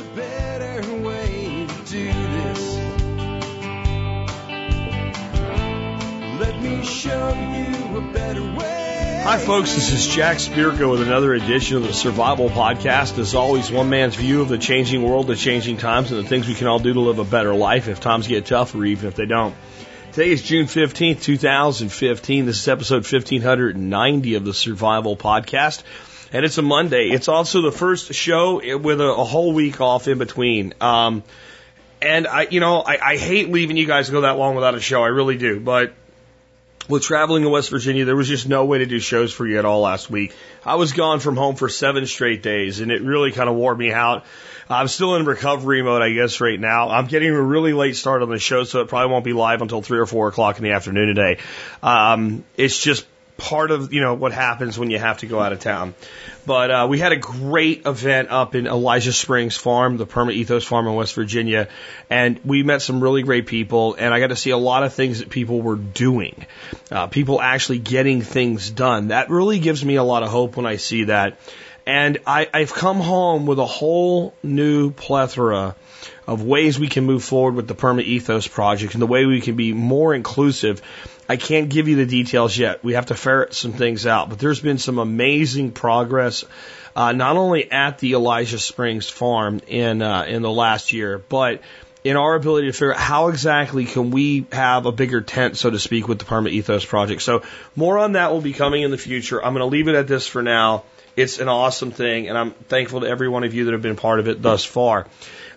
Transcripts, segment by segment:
a better way to do this. Let me show you a better way. Hi, folks. This is Jack Spirko with another edition of the Survival Podcast. As always, one man's view of the changing world, the changing times, and the things we can all do to live a better life if times get tough or even if they don't. Today is June 15th, 2015. This is episode 1590 of the Survival Podcast. And it's a Monday. It's also the first show with a, a whole week off in between. Um, and I, you know, I, I hate leaving you guys go that long without a show. I really do. But with traveling to West Virginia, there was just no way to do shows for you at all last week. I was gone from home for seven straight days, and it really kind of wore me out. I'm still in recovery mode, I guess, right now. I'm getting a really late start on the show, so it probably won't be live until three or four o'clock in the afternoon today. Um, it's just part of you know what happens when you have to go out of town. But uh, we had a great event up in Elijah Springs Farm, the Perma Ethos Farm in West Virginia, and we met some really great people. And I got to see a lot of things that people were doing, uh, people actually getting things done. That really gives me a lot of hope when I see that. And I, I've come home with a whole new plethora of ways we can move forward with the Perma Ethos project and the way we can be more inclusive. I can't give you the details yet. We have to ferret some things out, but there's been some amazing progress, uh, not only at the Elijah Springs farm in uh, in the last year, but in our ability to figure out how exactly can we have a bigger tent, so to speak, with the Perma Ethos project. So more on that will be coming in the future. I'm going to leave it at this for now. It's an awesome thing, and I'm thankful to every one of you that have been part of it thus far.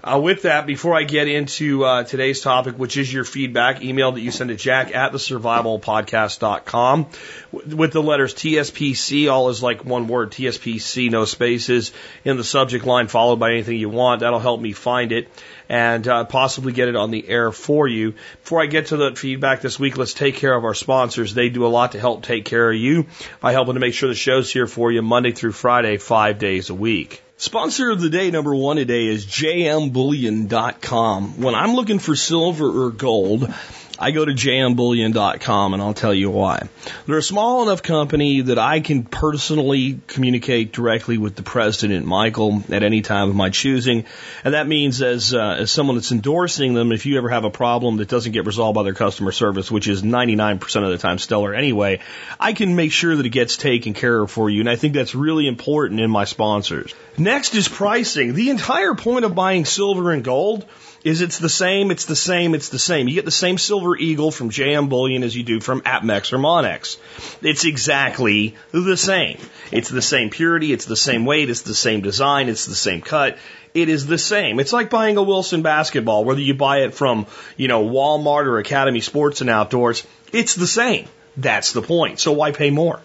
Uh, with that, before I get into uh, today's topic, which is your feedback, email that you send to jack at the survivalpodcast.com with the letters TSPC, all is like one word, TSPC, no spaces in the subject line, followed by anything you want. That'll help me find it and uh, possibly get it on the air for you. Before I get to the feedback this week, let's take care of our sponsors. They do a lot to help take care of you by helping to make sure the show's here for you Monday through Friday, five days a week. Sponsor of the day number one today is jmbullion.com. When I'm looking for silver or gold, I go to jmbullion.com and I'll tell you why. They're a small enough company that I can personally communicate directly with the president, Michael, at any time of my choosing. And that means as, uh, as someone that's endorsing them, if you ever have a problem that doesn't get resolved by their customer service, which is 99% of the time stellar anyway, I can make sure that it gets taken care of for you. And I think that's really important in my sponsors. Next is pricing. The entire point of buying silver and gold is it's the same, it's the same, it's the same. You get the same silver eagle from JM Bullion as you do from APMEX or Monex. It's exactly the same. It's the same purity, it's the same weight, it's the same design, it's the same cut. It is the same. It's like buying a Wilson basketball, whether you buy it from, you know, Walmart or Academy Sports and Outdoors. It's the same. That's the point. So why pay more?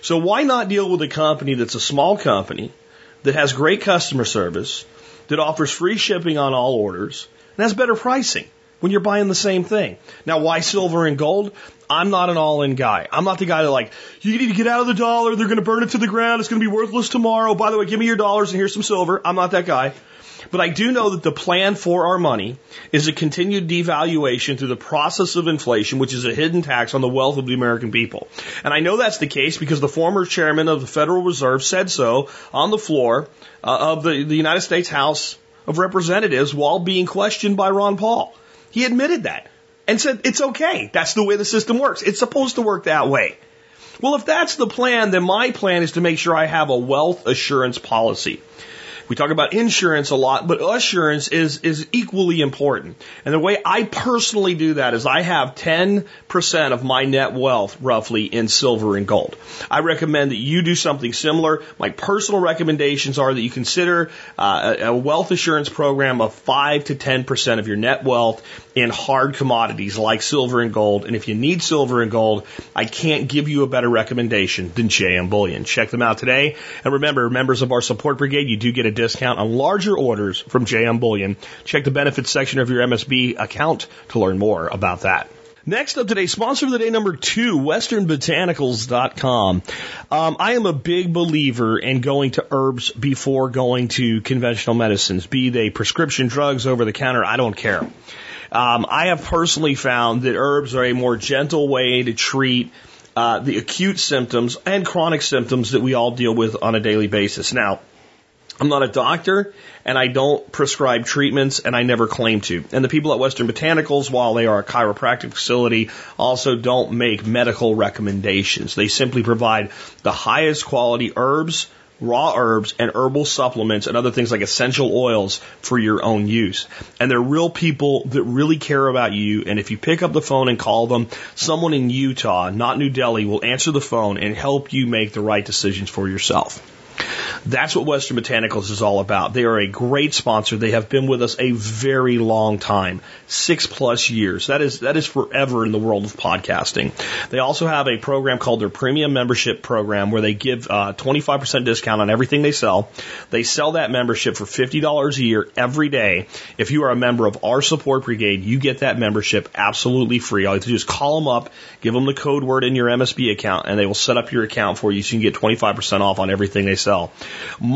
So why not deal with a company that's a small company that has great customer service, that offers free shipping on all orders and has better pricing when you're buying the same thing. Now, why silver and gold? I'm not an all in guy. I'm not the guy that like, you need to get out of the dollar. They're going to burn it to the ground. It's going to be worthless tomorrow. By the way, give me your dollars and here's some silver. I'm not that guy. But I do know that the plan for our money is a continued devaluation through the process of inflation, which is a hidden tax on the wealth of the American people. And I know that's the case because the former chairman of the Federal Reserve said so on the floor uh, of the, the United States House of Representatives while being questioned by Ron Paul. He admitted that and said it's okay. That's the way the system works. It's supposed to work that way. Well, if that's the plan, then my plan is to make sure I have a wealth assurance policy. We talk about insurance a lot, but assurance is, is equally important. And the way I personally do that is I have 10% of my net wealth roughly in silver and gold. I recommend that you do something similar. My personal recommendations are that you consider uh, a wealth assurance program of 5 to 10% of your net wealth in hard commodities like silver and gold. And if you need silver and gold, I can't give you a better recommendation than JM Bullion. Check them out today. And remember, members of our support brigade, you do get a discount on larger orders from JM Bullion. Check the benefits section of your MSB account to learn more about that. Next up today, sponsor of the day number two, westernbotanicals.com. Um, I am a big believer in going to herbs before going to conventional medicines, be they prescription drugs over the counter, I don't care. Um, I have personally found that herbs are a more gentle way to treat uh, the acute symptoms and chronic symptoms that we all deal with on a daily basis. Now, I'm not a doctor and I don't prescribe treatments and I never claim to. And the people at Western Botanicals, while they are a chiropractic facility, also don't make medical recommendations. They simply provide the highest quality herbs, raw herbs and herbal supplements and other things like essential oils for your own use. And they're real people that really care about you. And if you pick up the phone and call them, someone in Utah, not New Delhi, will answer the phone and help you make the right decisions for yourself. That's what Western Botanicals is all about. They are a great sponsor. They have been with us a very long time, six plus years. That is that is forever in the world of podcasting. They also have a program called their Premium Membership Program, where they give uh, 25% discount on everything they sell. They sell that membership for $50 a year every day. If you are a member of our support brigade, you get that membership absolutely free. All you have to do is call them up, give them the code word in your MSB account, and they will set up your account for you so you can get 25% off on everything they sell.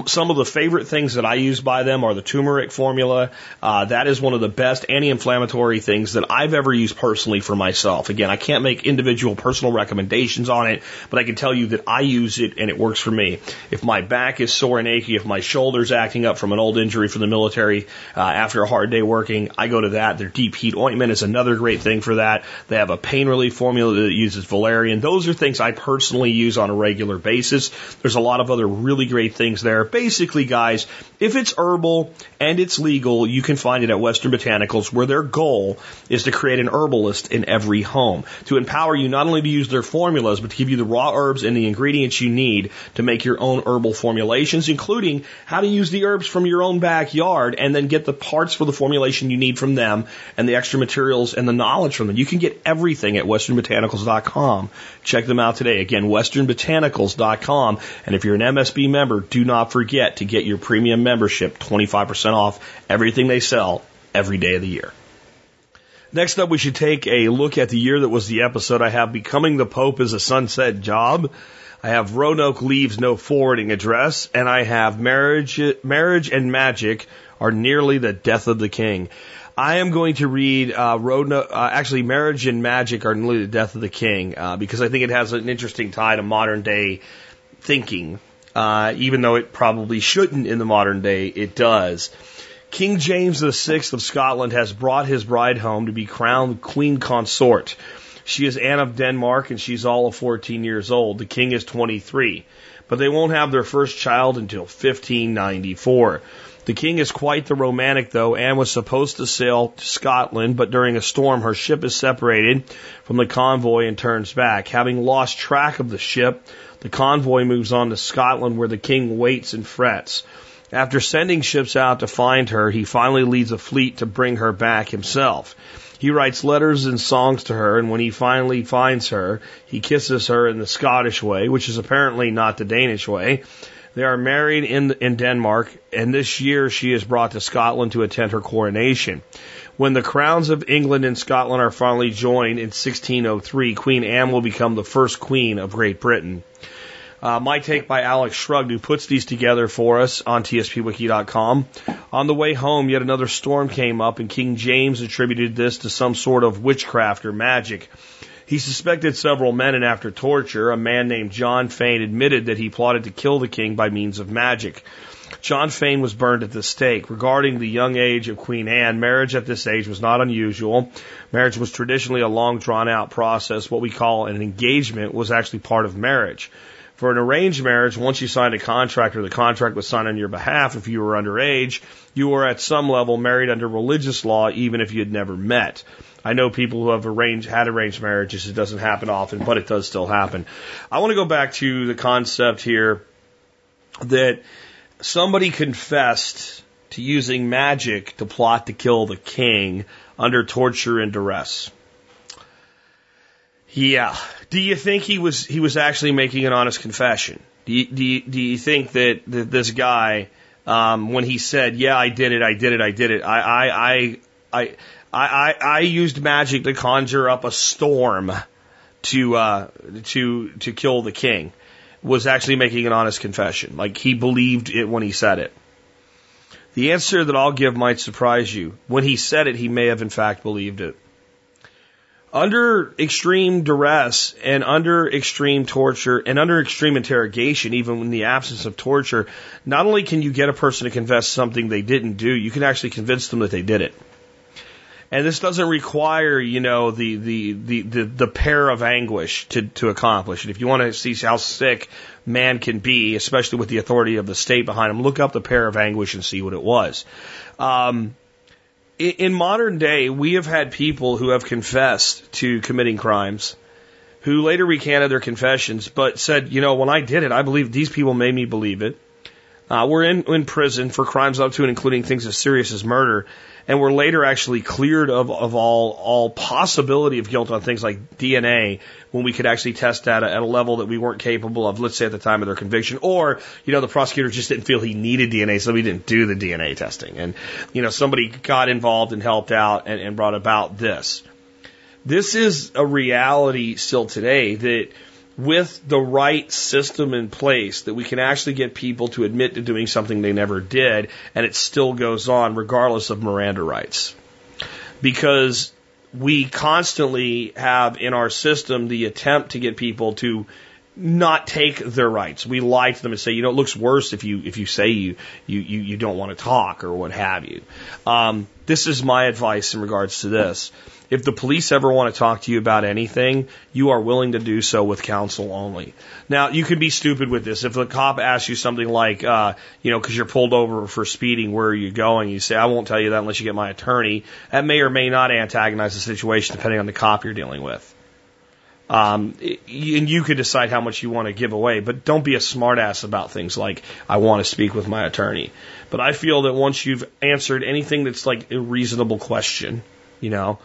Some of the favorite things that I use by them are the turmeric formula. Uh, that is one of the best anti-inflammatory things that I've ever used personally for myself. Again, I can't make individual personal recommendations on it, but I can tell you that I use it and it works for me. If my back is sore and achy, if my shoulder's acting up from an old injury from the military uh, after a hard day working, I go to that. Their deep heat ointment is another great thing for that. They have a pain relief formula that uses valerian. Those are things I personally use on a regular basis. There's a lot of other really great things there. Basically, guys, if it's herbal and it's legal, you can find it at Western Botanicals, where their goal is to create an herbalist in every home to empower you not only to use their formulas, but to give you the raw herbs and the ingredients you need to make your own herbal formulations, including how to use the herbs from your own backyard and then get the parts for the formulation you need from them and the extra materials and the knowledge from them. You can get everything at westernbotanicals.com. Check them out today. Again, westernbotanicals.com. And if you're an MSB member, do not forget to get your premium membership 25% off everything they sell every day of the year. Next up, we should take a look at the year that was the episode. I have Becoming the Pope is a Sunset Job. I have Roanoke leaves no forwarding address, and I have marriage, marriage and magic are nearly the death of the king. I am going to read uh, Roanoke, uh, actually, marriage and magic are nearly the death of the king, uh, because I think it has an interesting tie to modern day thinking uh, even though it probably shouldn't in the modern day, it does. King James VI of Scotland has brought his bride home to be crowned queen consort. She is Anne of Denmark and she's all of 14 years old. The king is 23. But they won't have their first child until 1594. The king is quite the romantic, though. Anne was supposed to sail to Scotland, but during a storm, her ship is separated from the convoy and turns back. Having lost track of the ship, the convoy moves on to Scotland where the king waits and frets. After sending ships out to find her, he finally leads a fleet to bring her back himself. He writes letters and songs to her, and when he finally finds her, he kisses her in the Scottish way, which is apparently not the Danish way. They are married in, in Denmark, and this year she is brought to Scotland to attend her coronation. When the crowns of England and Scotland are finally joined in 1603, Queen Anne will become the first queen of Great Britain. Uh, my take by Alex Shrugged, who puts these together for us on tspwiki.com. On the way home, yet another storm came up, and King James attributed this to some sort of witchcraft or magic. He suspected several men, and after torture, a man named John Fane admitted that he plotted to kill the king by means of magic. John Fane was burned at the stake. Regarding the young age of Queen Anne, marriage at this age was not unusual. Marriage was traditionally a long drawn out process. What we call an engagement was actually part of marriage. For an arranged marriage, once you signed a contract or the contract was signed on your behalf, if you were underage, you were at some level married under religious law, even if you had never met. I know people who have arranged, had arranged marriages. It doesn't happen often, but it does still happen. I want to go back to the concept here that somebody confessed to using magic to plot to kill the king under torture and duress. Yeah. Do you think he was he was actually making an honest confession? Do you, do you, do you think that, that this guy, um, when he said, "Yeah, I did it, I did it, I did it," I I I I I, I used magic to conjure up a storm to uh, to to kill the king, was actually making an honest confession. Like he believed it when he said it. The answer that I'll give might surprise you. When he said it, he may have in fact believed it. Under extreme duress and under extreme torture and under extreme interrogation, even in the absence of torture, not only can you get a person to confess something they didn't do, you can actually convince them that they did it. And this doesn't require, you know, the, the, the, the, the pear of anguish to, to accomplish it. If you want to see how sick man can be, especially with the authority of the state behind him, look up the pear of anguish and see what it was. Um, in modern day, we have had people who have confessed to committing crimes, who later recanted their confessions, but said, you know, when I did it, I believe these people made me believe it. Uh, we're in, in prison for crimes up to and including things as serious as murder and were later actually cleared of, of all, all possibility of guilt on things like DNA when we could actually test that at a level that we weren't capable of, let's say at the time of their conviction. Or, you know, the prosecutor just didn't feel he needed DNA, so we didn't do the DNA testing. And, you know, somebody got involved and helped out and, and brought about this. This is a reality still today that with the right system in place that we can actually get people to admit to doing something they never did and it still goes on regardless of Miranda rights. Because we constantly have in our system the attempt to get people to not take their rights. We lie to them and say, you know, it looks worse if you if you say you you you, you don't want to talk or what have you. Um, this is my advice in regards to this. If the police ever want to talk to you about anything, you are willing to do so with counsel only. Now, you can be stupid with this. If the cop asks you something like, uh, you know, because you're pulled over for speeding, where are you going? You say, I won't tell you that unless you get my attorney. That may or may not antagonize the situation depending on the cop you're dealing with. Um, and you could decide how much you want to give away, but don't be a smartass about things like, I want to speak with my attorney. But I feel that once you've answered anything that's like a reasonable question, you know,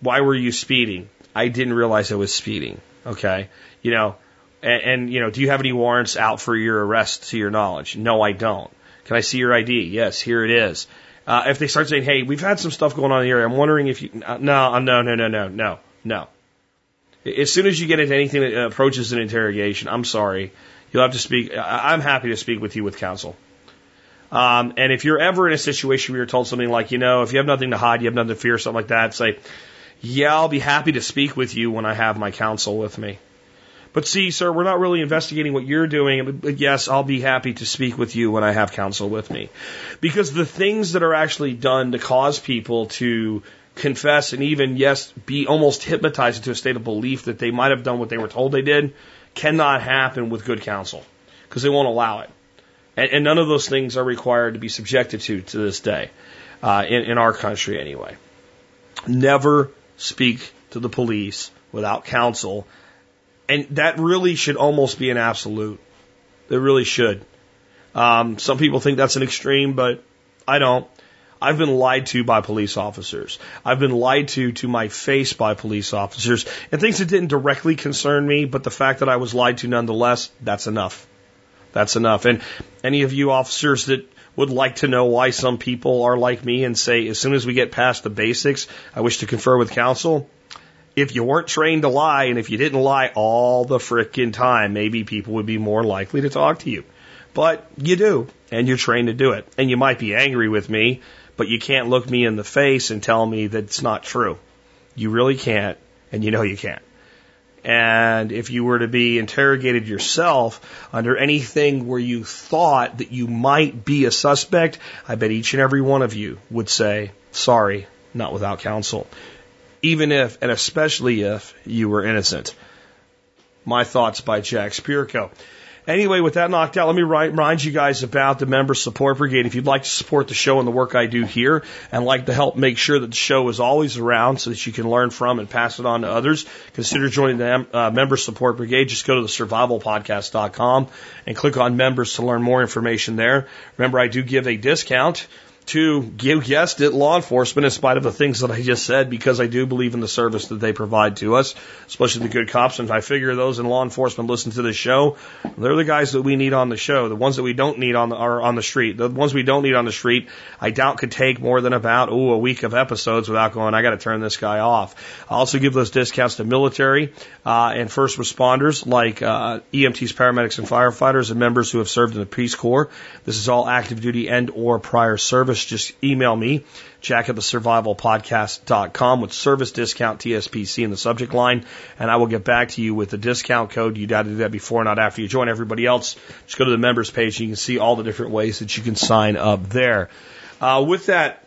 why were you speeding? I didn't realize I was speeding. Okay. You know, and, and, you know, do you have any warrants out for your arrest to your knowledge? No, I don't. Can I see your ID? Yes, here it is. Uh, if they start saying, hey, we've had some stuff going on here, I'm wondering if you, uh, no, no, no, no, no, no, no. As soon as you get into anything that approaches an interrogation, I'm sorry, you'll have to speak. I'm happy to speak with you with counsel. Um, and if you're ever in a situation where you're told something like, you know, if you have nothing to hide, you have nothing to fear, something like that, say, yeah, I'll be happy to speak with you when I have my counsel with me. But see, sir, we're not really investigating what you're doing. But yes, I'll be happy to speak with you when I have counsel with me. Because the things that are actually done to cause people to confess and even, yes, be almost hypnotized into a state of belief that they might have done what they were told they did cannot happen with good counsel because they won't allow it. And, and, none of those things are required to be subjected to to this day, uh, in, in our country anyway. Never speak to the police without counsel. And that really should almost be an absolute. It really should. Um, some people think that's an extreme, but I don't. I've been lied to by police officers. I've been lied to to my face by police officers and things that didn't directly concern me, but the fact that I was lied to nonetheless, that's enough. That's enough. And any of you officers that would like to know why some people are like me and say, as soon as we get past the basics, I wish to confer with counsel. If you weren't trained to lie and if you didn't lie all the frickin' time, maybe people would be more likely to talk to you. But you do, and you're trained to do it. And you might be angry with me, but you can't look me in the face and tell me that it's not true. You really can't, and you know you can't. And if you were to be interrogated yourself under anything where you thought that you might be a suspect, I bet each and every one of you would say, sorry, not without counsel. Even if, and especially if, you were innocent. My thoughts by Jack Spirko. Anyway, with that knocked out, let me remind you guys about the Member Support Brigade. If you'd like to support the show and the work I do here and like to help make sure that the show is always around so that you can learn from and pass it on to others, consider joining the uh, Member Support Brigade. Just go to the survivalpodcast.com and click on members to learn more information there. Remember, I do give a discount to you guessed it, law enforcement, in spite of the things that I just said, because I do believe in the service that they provide to us, especially the good cops. And I figure those in law enforcement listen to this show. They're the guys that we need on the show. The ones that we don't need on the, are on the street. The ones we don't need on the street, I doubt could take more than about, ooh, a week of episodes without going, I got to turn this guy off. I also give those discounts to military, uh, and first responders like, uh, EMTs, paramedics, and firefighters and members who have served in the Peace Corps. This is all active duty and or prior service service, just email me, jack at the with service discount TSPC in the subject line, and I will get back to you with the discount code. You got to do that before, not after you join everybody else. Just go to the members page you can see all the different ways that you can sign up there. Uh, with that,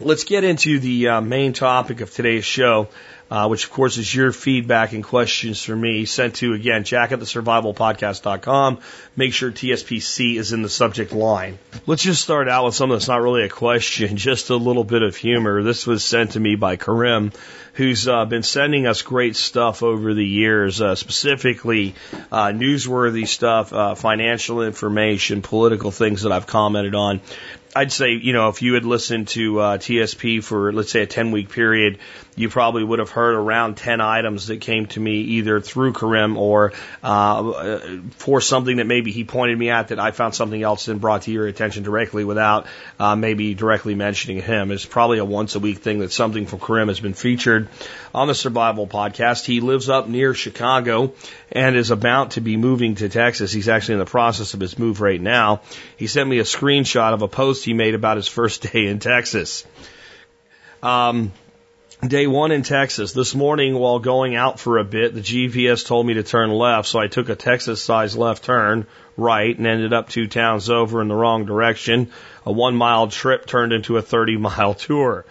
let's get into the uh, main topic of today's show uh, which of course is your feedback and questions for me sent to again jack at the survivalpodcast.com. Make sure TSPC is in the subject line. Let's just start out with something that's not really a question, just a little bit of humor. This was sent to me by Karim, who's uh, been sending us great stuff over the years, uh, specifically uh, newsworthy stuff, uh, financial information, political things that I've commented on. I'd say, you know, if you had listened to uh, TSP for, let's say, a 10 week period, you probably would have heard around 10 items that came to me either through Karim or uh, for something that maybe he pointed me at that I found something else and brought to your attention directly without uh, maybe directly mentioning him. It's probably a once a week thing that something from Karim has been featured on the Survival Podcast. He lives up near Chicago and is about to be moving to Texas. He's actually in the process of his move right now. He sent me a screenshot of a post he made about his first day in Texas. Um, Day one in Texas. This morning, while going out for a bit, the GPS told me to turn left, so I took a Texas sized left turn right and ended up two towns over in the wrong direction. A one mile trip turned into a 30 mile tour.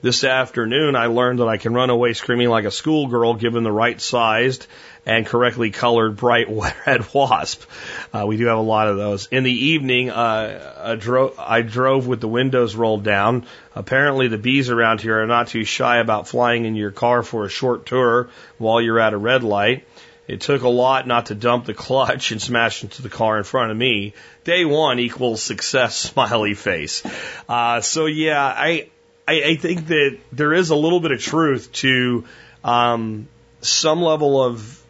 This afternoon, I learned that I can run away screaming like a schoolgirl given the right sized and correctly colored bright red wasp. Uh, we do have a lot of those. In the evening, uh, I, drove, I drove with the windows rolled down. Apparently, the bees around here are not too shy about flying in your car for a short tour while you're at a red light. It took a lot not to dump the clutch and smash into the car in front of me. Day one equals success, smiley face. Uh, so yeah, I, I, I think that there is a little bit of truth to um, some level of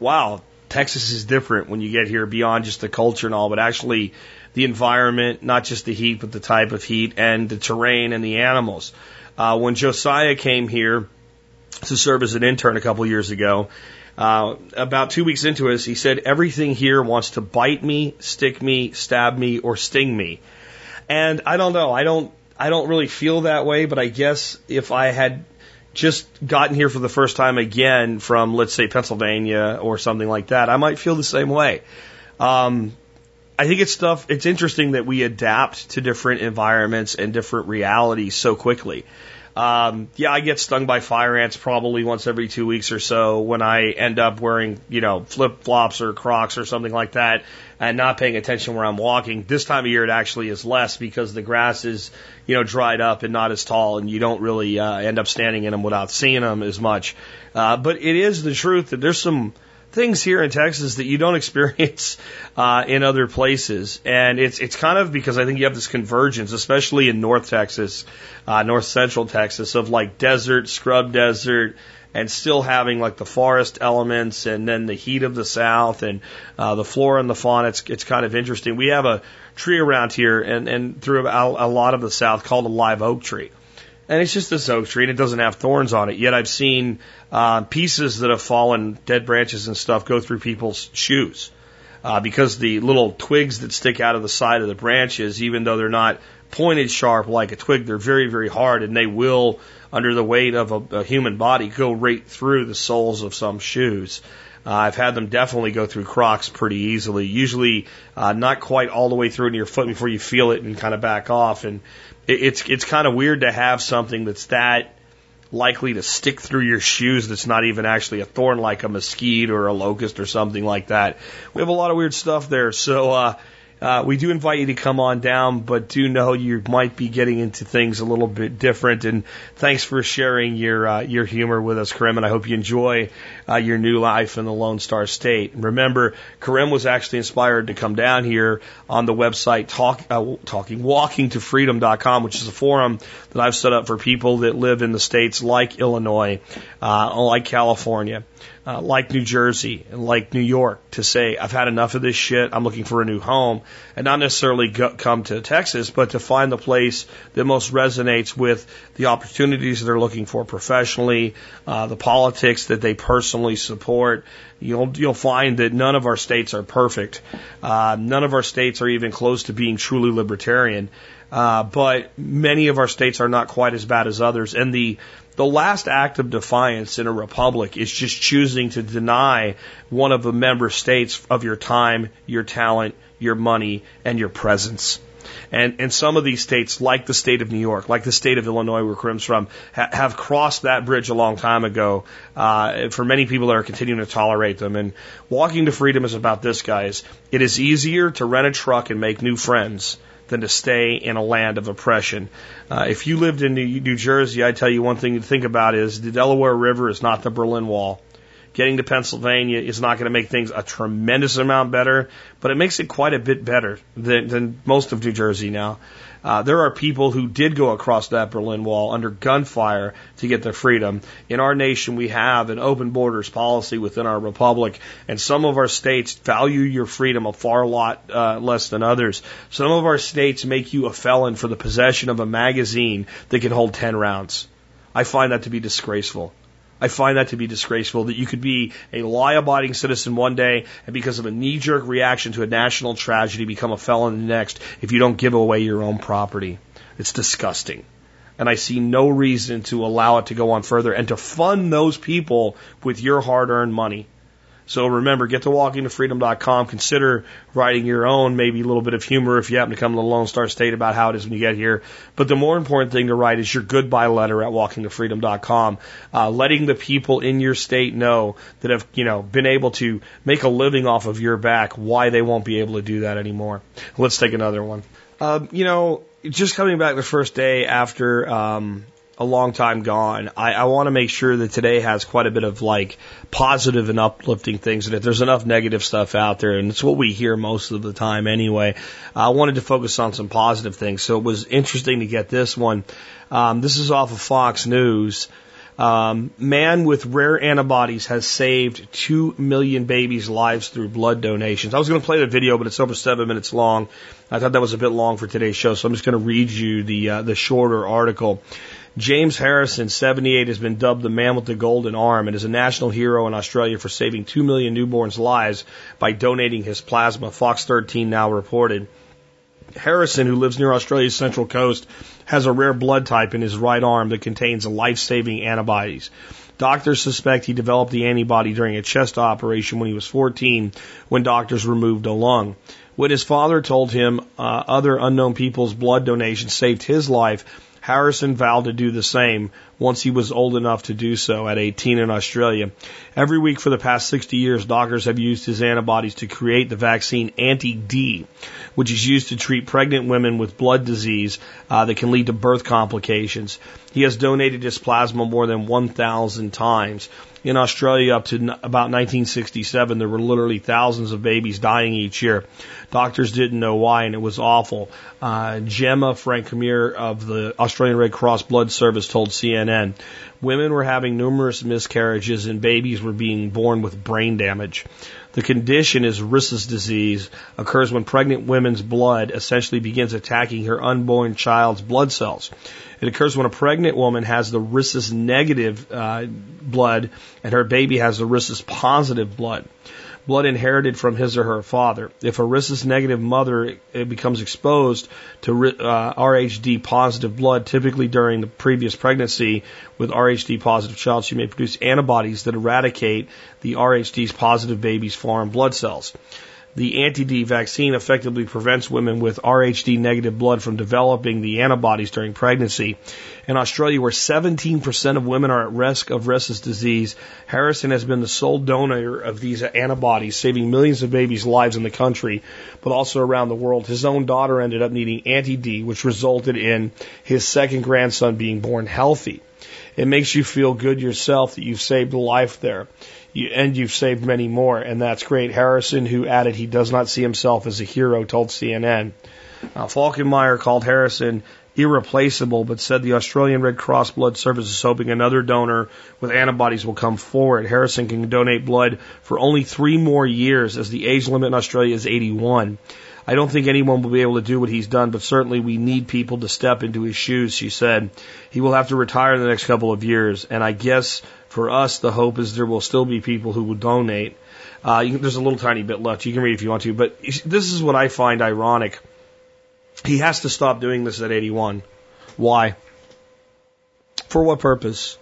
wow, Texas is different when you get here beyond just the culture and all, but actually the environment, not just the heat, but the type of heat and the terrain and the animals. Uh, when Josiah came here to serve as an intern a couple years ago, uh, about two weeks into it, he said, everything here wants to bite me, stick me, stab me, or sting me. And I don't know. I don't, I don't really feel that way, but I guess if I had just gotten here for the first time again from, let's say, Pennsylvania or something like that, I might feel the same way. Um, I think it's stuff, it's interesting that we adapt to different environments and different realities so quickly. Um, yeah, I get stung by fire ants probably once every two weeks or so when I end up wearing, you know, flip flops or Crocs or something like that and not paying attention where I'm walking. This time of year it actually is less because the grass is, you know, dried up and not as tall and you don't really uh, end up standing in them without seeing them as much. Uh, but it is the truth that there's some things here in Texas that you don't experience uh, in other places, and it's it's kind of because I think you have this convergence, especially in North Texas, uh, North Central Texas, of like desert, scrub desert, and still having like the forest elements, and then the heat of the South, and uh, the flora and the fauna. It's it's kind of interesting. We have a tree around here, and and through a, a lot of the South called a live oak tree and it's just this oak tree and it doesn't have thorns on it. Yet I've seen uh, pieces that have fallen, dead branches and stuff, go through people's shoes uh, because the little twigs that stick out of the side of the branches, even though they're not pointed sharp like a twig, they're very, very hard and they will, under the weight of a, a human body, go right through the soles of some shoes. Uh, I've had them definitely go through Crocs pretty easily. Usually, uh, not quite all the way through into your foot before you feel it and kind of back off. And it's it's kind of weird to have something that's that likely to stick through your shoes that's not even actually a thorn like a mesquite or a locust or something like that. We have a lot of weird stuff there. So uh, uh, we do invite you to come on down, but do know you might be getting into things a little bit different. And thanks for sharing your uh, your humor with us, Karim. And I hope you enjoy uh, your new life in the Lone Star State. And remember, Karim was actually inspired to come down here on the website talk, uh, talking walkingtofreedom.com, which is a forum that I've set up for people that live in the states like Illinois, uh, like California uh, like New Jersey and like New York to say, I've had enough of this shit. I'm looking for a new home and not necessarily go, come to Texas, but to find the place that most resonates with the opportunities that they're looking for professionally, uh, the politics that they personally support. You'll, you'll find that none of our states are perfect. Uh, none of our states are even close to being truly libertarian. Uh, but many of our states are not quite as bad as others. And the, the last act of defiance in a republic is just choosing to deny one of the member states of your time, your talent, your money, and your presence. And, and some of these states, like the state of New York, like the state of Illinois, where Karim's from, ha- have crossed that bridge a long time ago. Uh, for many people that are continuing to tolerate them, and walking to freedom is about this, guys. It is easier to rent a truck and make new friends than to stay in a land of oppression. Uh, if you lived in New, New Jersey, I tell you one thing to think about is the Delaware River is not the Berlin Wall. Getting to Pennsylvania is not going to make things a tremendous amount better, but it makes it quite a bit better than, than most of New Jersey now. Uh, there are people who did go across that Berlin Wall under gunfire to get their freedom. In our nation, we have an open borders policy within our republic, and some of our states value your freedom a far lot uh, less than others. Some of our states make you a felon for the possession of a magazine that can hold 10 rounds. I find that to be disgraceful. I find that to be disgraceful that you could be a law abiding citizen one day and because of a knee jerk reaction to a national tragedy become a felon the next if you don't give away your own property. It's disgusting. And I see no reason to allow it to go on further and to fund those people with your hard earned money. So remember, get to walkingtofreedom.com. Consider writing your own, maybe a little bit of humor if you happen to come to the Lone Star State about how it is when you get here. But the more important thing to write is your goodbye letter at walkingtofreedom.com, uh, letting the people in your state know that have, you know, been able to make a living off of your back, why they won't be able to do that anymore. Let's take another one. Uh, you know, just coming back the first day after um, a long time gone. I, I want to make sure that today has quite a bit of like positive and uplifting things. And if there's enough negative stuff out there, and it's what we hear most of the time anyway, I wanted to focus on some positive things. So it was interesting to get this one. Um, this is off of Fox News. Um, man with rare antibodies has saved 2 million babies' lives through blood donations. I was going to play the video, but it's over seven minutes long. I thought that was a bit long for today's show, so I'm just going to read you the, uh, the shorter article. James Harrison, 78, has been dubbed the man with the golden arm and is a national hero in Australia for saving 2 million newborns' lives by donating his plasma, Fox 13 now reported. Harrison, who lives near Australia's central coast, has a rare blood type in his right arm that contains life-saving antibodies. Doctors suspect he developed the antibody during a chest operation when he was 14 when doctors removed a lung. When his father told him uh, other unknown people's blood donations saved his life, Harrison vowed to do the same once he was old enough to do so at 18 in Australia. Every week for the past 60 years, doctors have used his antibodies to create the vaccine Anti-D, which is used to treat pregnant women with blood disease uh, that can lead to birth complications. He has donated his plasma more than 1,000 times in Australia up to about 1967, there were literally thousands of babies dying each year. Doctors didn't know why, and it was awful. Uh, Gemma Francoeur of the Australian Red Cross Blood Service told CNN, women were having numerous miscarriages and babies were being born with brain damage. The condition is Rhesus disease, occurs when pregnant women's blood essentially begins attacking her unborn child's blood cells. It occurs when a pregnant woman has the rhesus negative uh, blood and her baby has the rhesus positive blood. Blood inherited from his or her father. If a rhesus negative mother becomes exposed to uh, RHD positive blood, typically during the previous pregnancy with RHD positive child, she may produce antibodies that eradicate the RHD's positive baby's foreign blood cells. The anti-D vaccine effectively prevents women with RHD negative blood from developing the antibodies during pregnancy. In Australia, where 17% of women are at risk of Rhesus disease, Harrison has been the sole donor of these antibodies, saving millions of babies' lives in the country, but also around the world. His own daughter ended up needing anti-D, which resulted in his second grandson being born healthy. It makes you feel good yourself that you've saved a life there you, and you've saved many more, and that's great. Harrison, who added he does not see himself as a hero, told CNN. Uh, Falkenmire called Harrison irreplaceable, but said the Australian Red Cross Blood Service is hoping another donor with antibodies will come forward. Harrison can donate blood for only three more years, as the age limit in Australia is 81. I don't think anyone will be able to do what he's done, but certainly we need people to step into his shoes, she said. He will have to retire in the next couple of years, and I guess for us, the hope is there will still be people who will donate. Uh, there's a little tiny bit left. You can read if you want to, but this is what I find ironic. He has to stop doing this at 81. Why? For what purpose?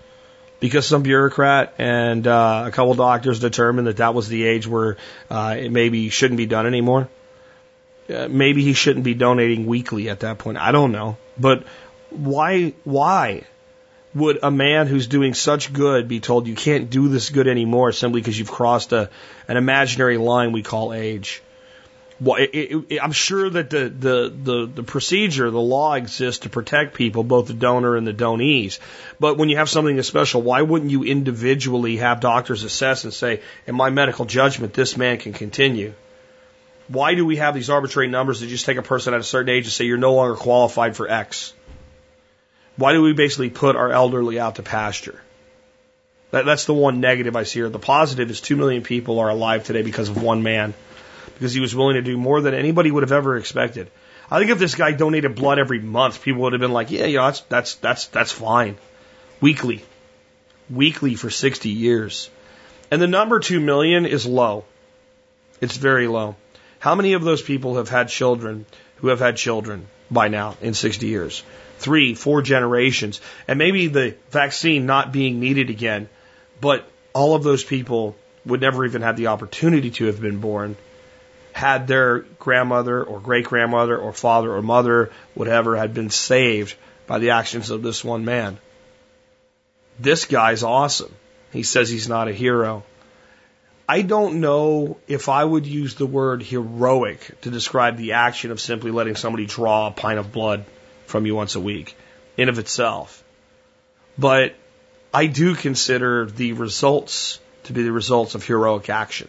Because some bureaucrat and uh, a couple doctors determined that that was the age where uh, it maybe shouldn't be done anymore. Uh, maybe he shouldn't be donating weekly at that point. I don't know. But why? Why would a man who's doing such good be told you can't do this good anymore simply because you've crossed a, an imaginary line we call age? Well, it, it, it, I'm sure that the, the, the, the procedure, the law exists to protect people, both the donor and the donees. But when you have something as special, why wouldn't you individually have doctors assess and say, in my medical judgment, this man can continue? Why do we have these arbitrary numbers that just take a person at a certain age and say you're no longer qualified for X? Why do we basically put our elderly out to pasture? That, that's the one negative I see here. The positive is two million people are alive today because of one man because he was willing to do more than anybody would have ever expected. I think if this guy donated blood every month, people would have been like, yeah, yeah, that's that's that's that's fine. Weekly, weekly for 60 years, and the number two million is low. It's very low. How many of those people have had children who have had children by now in 60 years? Three, four generations, and maybe the vaccine not being needed again, but all of those people would never even have the opportunity to have been born had their grandmother or great grandmother or father or mother, whatever, had been saved by the actions of this one man. This guy's awesome. He says he's not a hero. I don't know if I would use the word heroic to describe the action of simply letting somebody draw a pint of blood from you once a week in of itself. But I do consider the results to be the results of heroic action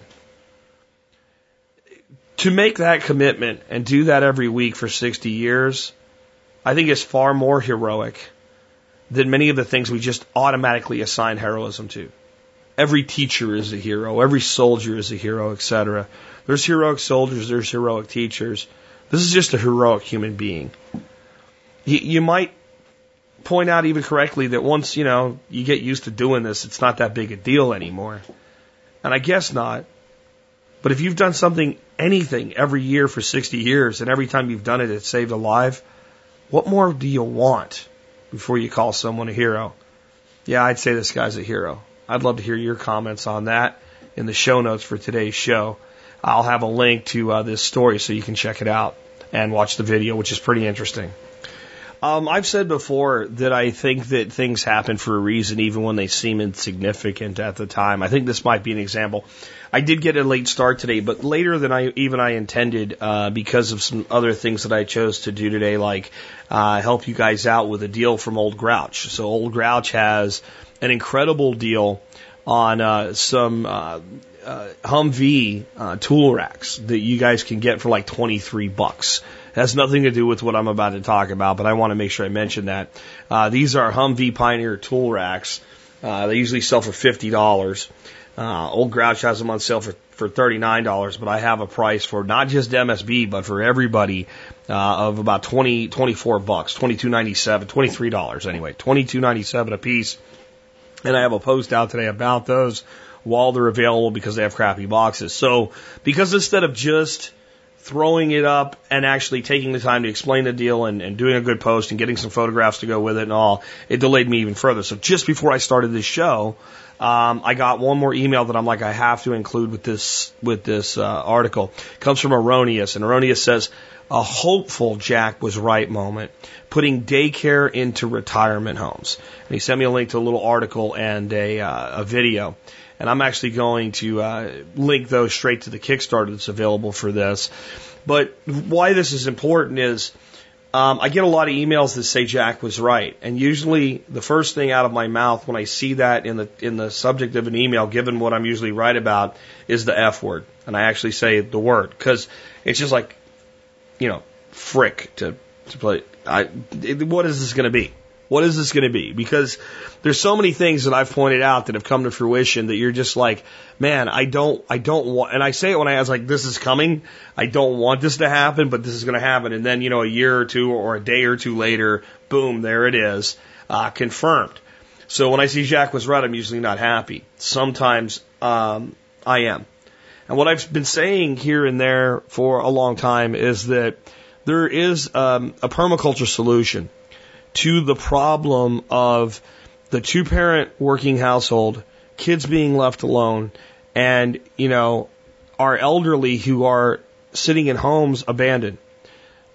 to make that commitment and do that every week for 60 years, I think is far more heroic than many of the things we just automatically assign heroism to. Every teacher is a hero, every soldier is a hero, etc. There's heroic soldiers, there's heroic teachers. This is just a heroic human being. You, you might point out even correctly that once, you know, you get used to doing this, it's not that big a deal anymore. And I guess not. But if you've done something, anything, every year for 60 years, and every time you've done it, it saved a life, what more do you want before you call someone a hero? Yeah, I'd say this guy's a hero. I'd love to hear your comments on that in the show notes for today's show. I'll have a link to uh, this story so you can check it out and watch the video, which is pretty interesting. Um, I've said before that I think that things happen for a reason, even when they seem insignificant at the time. I think this might be an example. I did get a late start today, but later than I even I intended uh, because of some other things that I chose to do today, like uh, help you guys out with a deal from Old Grouch. So Old Grouch has an incredible deal on uh, some uh, uh, Humvee uh, tool racks that you guys can get for like 23 bucks. Has nothing to do with what I'm about to talk about, but I want to make sure I mention that. Uh, these are Humvee Pioneer tool racks. Uh, they usually sell for fifty dollars. Uh, Old Grouch has them on sale for for thirty nine dollars, but I have a price for not just MSB but for everybody uh, of about twenty twenty four bucks, twenty two ninety seven, twenty three dollars anyway, twenty two ninety seven a piece. And I have a post out today about those while they're available because they have crappy boxes. So because instead of just throwing it up and actually taking the time to explain the deal and, and doing a good post and getting some photographs to go with it and all, it delayed me even further. So just before I started this show, um, I got one more email that I'm like I have to include with this with this uh, article. It comes from Erroneous, and Erroneous says a hopeful Jack was right moment, putting daycare into retirement homes. And he sent me a link to a little article and a uh, a video and I'm actually going to uh, link those straight to the Kickstarter that's available for this. But why this is important is um, I get a lot of emails that say Jack was right, and usually the first thing out of my mouth when I see that in the in the subject of an email, given what I'm usually right about, is the F word, and I actually say the word because it's just like, you know, frick to to play. I, it, what is this going to be? What is this going to be? Because there's so many things that I've pointed out that have come to fruition that you're just like, man, I don't, I don't want, and I say it when I was like, this is coming. I don't want this to happen, but this is going to happen. And then, you know, a year or two or a day or two later, boom, there it is, uh, confirmed. So when I see Jack was right, I'm usually not happy. Sometimes, um, I am. And what I've been saying here and there for a long time is that there is um, a permaculture solution to the problem of the two parent working household, kids being left alone, and, you know, our elderly who are sitting in homes abandoned.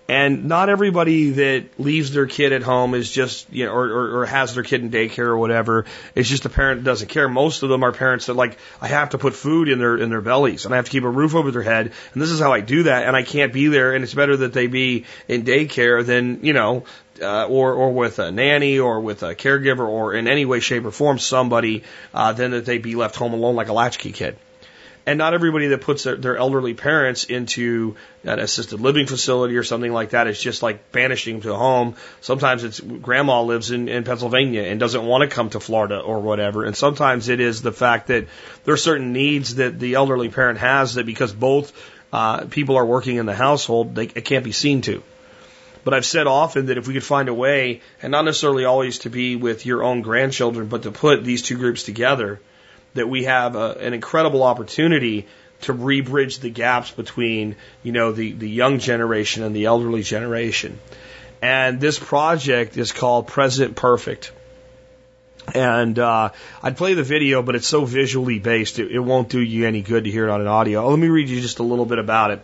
And not everybody that leaves their kid at home is just, you know, or, or, or has their kid in daycare or whatever. It's just a parent that doesn't care. Most of them are parents that like, I have to put food in their, in their bellies and I have to keep a roof over their head. And this is how I do that. And I can't be there. And it's better that they be in daycare than, you know, uh, or or with a nanny or with a caregiver or in any way, shape, or form somebody, uh, than that they be left home alone like a latchkey kid. And not everybody that puts their, their elderly parents into an assisted living facility or something like that is just like banishing them to home. Sometimes it's grandma lives in, in Pennsylvania and doesn't want to come to Florida or whatever. And sometimes it is the fact that there are certain needs that the elderly parent has that because both uh, people are working in the household, they, it can't be seen to. But I've said often that if we could find a way, and not necessarily always to be with your own grandchildren, but to put these two groups together, that we have a, an incredible opportunity to re-bridge the gaps between, you know, the, the young generation and the elderly generation. And this project is called Present Perfect. And uh, I'd play the video, but it's so visually based, it, it won't do you any good to hear it on an audio. Let me read you just a little bit about it.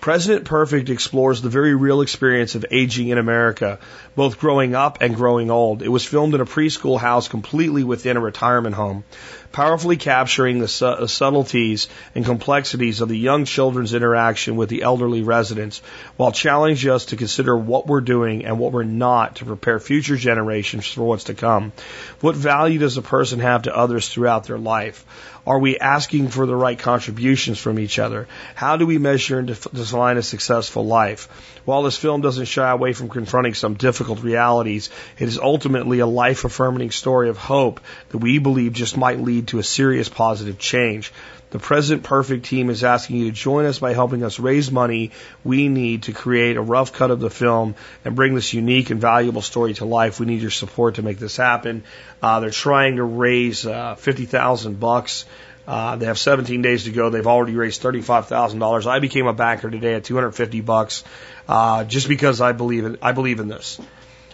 Present Perfect explores the very real experience of aging in America, both growing up and growing old. It was filmed in a preschool house completely within a retirement home powerfully capturing the su- uh, subtleties and complexities of the young children's interaction with the elderly residents, while challenging us to consider what we're doing and what we're not to prepare future generations for what's to come. What value does a person have to others throughout their life? Are we asking for the right contributions from each other? How do we measure and define a successful life? While this film doesn't shy away from confronting some difficult realities, it is ultimately a life affirming story of hope that we believe just might lead to a serious positive change. The Present Perfect team is asking you to join us by helping us raise money we need to create a rough cut of the film and bring this unique and valuable story to life. We need your support to make this happen. Uh, they're trying to raise uh, fifty thousand bucks. Uh, they have 17 days to go. They've already raised $35,000. I became a backer today at 250 bucks, uh, just because I believe in, I believe in this.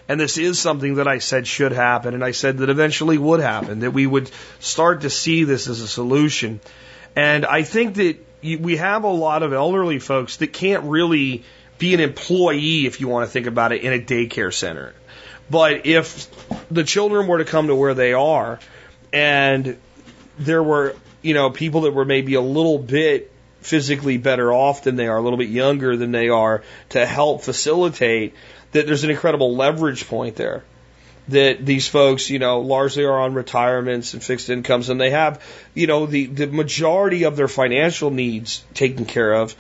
And this is something that I said should happen, and I said that eventually would happen, that we would start to see this as a solution. And I think that we have a lot of elderly folks that can't really be an employee, if you want to think about it, in a daycare center. But if the children were to come to where they are and there were, you know, people that were maybe a little bit physically better off than they are, a little bit younger than they are to help facilitate that there's an incredible leverage point there that these folks, you know, largely are on retirements and fixed incomes, and they have, you know, the the majority of their financial needs taken care of.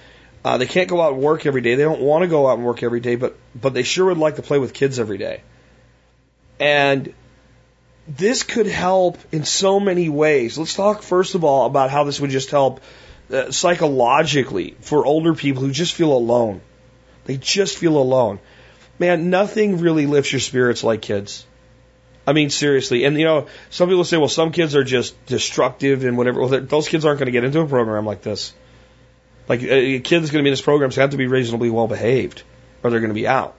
Uh, they can't go out and work every day. They don't want to go out and work every day, but but they sure would like to play with kids every day. And this could help in so many ways. Let's talk first of all about how this would just help uh, psychologically for older people who just feel alone. They just feel alone. Man, nothing really lifts your spirits like kids. I mean, seriously. And, you know, some people say, well, some kids are just destructive and whatever. Well, those kids aren't going to get into a program like this. Like, a kid that's going to be in this program has to be reasonably well behaved or they're going to be out.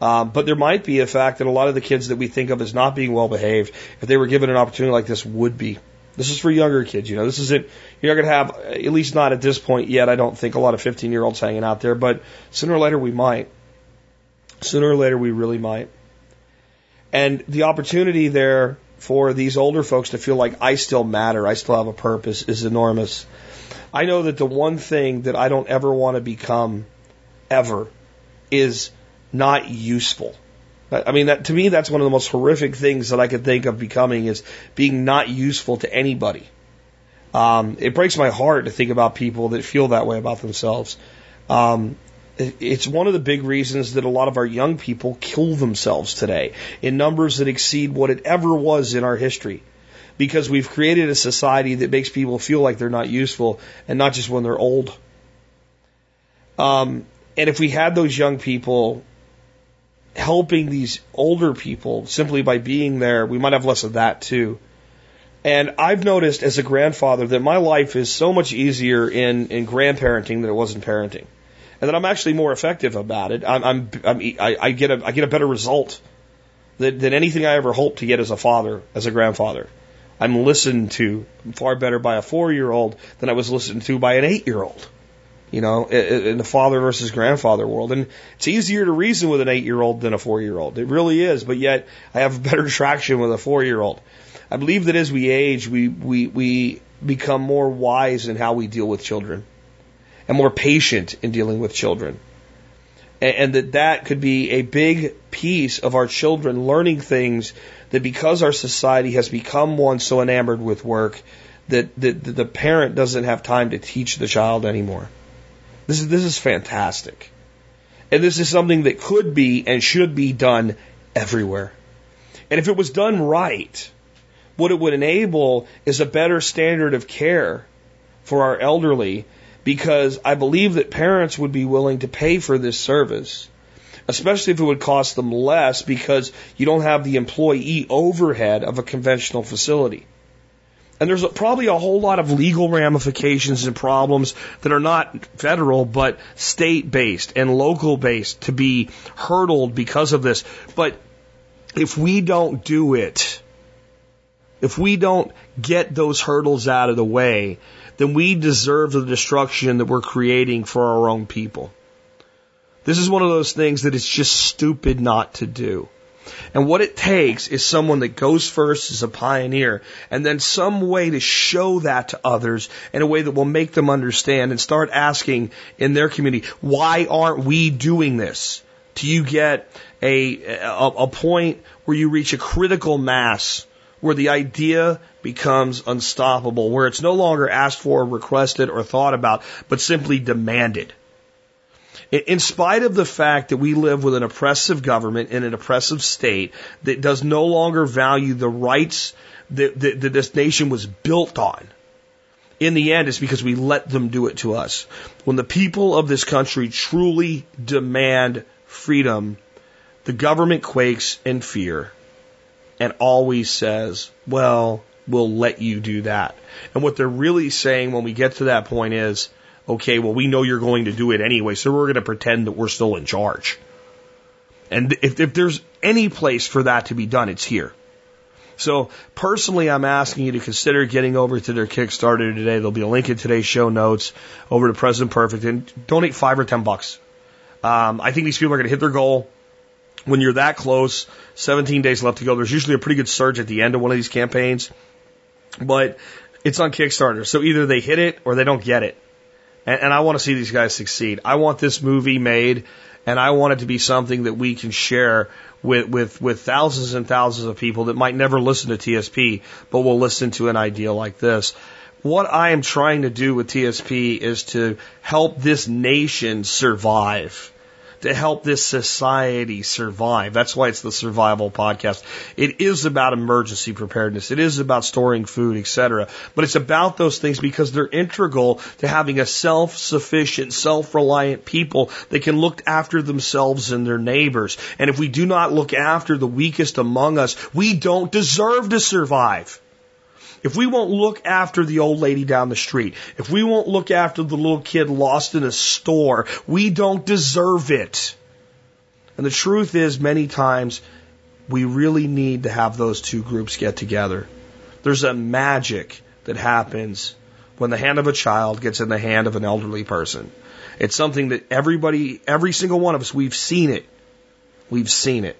Um, but there might be a fact that a lot of the kids that we think of as not being well behaved, if they were given an opportunity like this, would be. This is for younger kids, you know. This isn't, you're not going to have, at least not at this point yet, I don't think a lot of 15 year olds hanging out there, but sooner or later we might. Sooner or later we really might. And the opportunity there for these older folks to feel like I still matter, I still have a purpose is enormous. I know that the one thing that I don't ever want to become ever is not useful. I mean, that, to me, that's one of the most horrific things that I could think of becoming is being not useful to anybody. Um, it breaks my heart to think about people that feel that way about themselves. Um, it's one of the big reasons that a lot of our young people kill themselves today in numbers that exceed what it ever was in our history. Because we've created a society that makes people feel like they're not useful and not just when they're old. Um, and if we had those young people helping these older people simply by being there, we might have less of that too. And I've noticed as a grandfather that my life is so much easier in, in grandparenting than it was in parenting. And that I'm actually more effective about it. I'm, I'm, I'm I, get a I get a better result than, than anything I ever hoped to get as a father, as a grandfather. I'm listened to far better by a four year old than I was listened to by an eight year old. You know, in the father versus grandfather world. And it's easier to reason with an eight year old than a four year old. It really is. But yet I have better traction with a four year old. I believe that as we age, we, we, we become more wise in how we deal with children and more patient in dealing with children. And, and that that could be a big piece of our children learning things that because our society has become one so enamored with work that, that, that the parent doesn't have time to teach the child anymore. This is, this is fantastic. And this is something that could be and should be done everywhere. And if it was done right, what it would enable is a better standard of care for our elderly because I believe that parents would be willing to pay for this service, especially if it would cost them less because you don't have the employee overhead of a conventional facility. And there's probably a whole lot of legal ramifications and problems that are not federal, but state based and local based to be hurdled because of this. But if we don't do it, if we don't get those hurdles out of the way, then we deserve the destruction that we're creating for our own people. This is one of those things that it's just stupid not to do. And what it takes is someone that goes first as a pioneer and then some way to show that to others in a way that will make them understand and start asking in their community, why aren't we doing this? Do you get a, a, a point where you reach a critical mass where the idea becomes unstoppable, where it's no longer asked for, requested, or thought about, but simply demanded? in spite of the fact that we live with an oppressive government in an oppressive state that does no longer value the rights that, that, that this nation was built on, in the end, it's because we let them do it to us. When the people of this country truly demand freedom, the government quakes in fear and always says, well, we'll let you do that. And what they're really saying when we get to that point is, okay, well, we know you're going to do it anyway, so we're going to pretend that we're still in charge. And if, if there's any place for that to be done, it's here. So personally, I'm asking you to consider getting over to their Kickstarter today. There'll be a link in today's show notes over to Present Perfect and donate five or ten bucks. Um, I think these people are going to hit their goal. When you're that close, 17 days left to go, there's usually a pretty good surge at the end of one of these campaigns. But it's on Kickstarter. So either they hit it or they don't get it. And, and I want to see these guys succeed. I want this movie made, and I want it to be something that we can share with, with, with thousands and thousands of people that might never listen to TSP, but will listen to an idea like this. What I am trying to do with TSP is to help this nation survive to help this society survive. That's why it's the survival podcast. It is about emergency preparedness. It is about storing food, etc. But it's about those things because they're integral to having a self-sufficient, self-reliant people that can look after themselves and their neighbors. And if we do not look after the weakest among us, we don't deserve to survive. If we won't look after the old lady down the street, if we won't look after the little kid lost in a store, we don't deserve it. And the truth is, many times, we really need to have those two groups get together. There's a magic that happens when the hand of a child gets in the hand of an elderly person. It's something that everybody, every single one of us, we've seen it. We've seen it.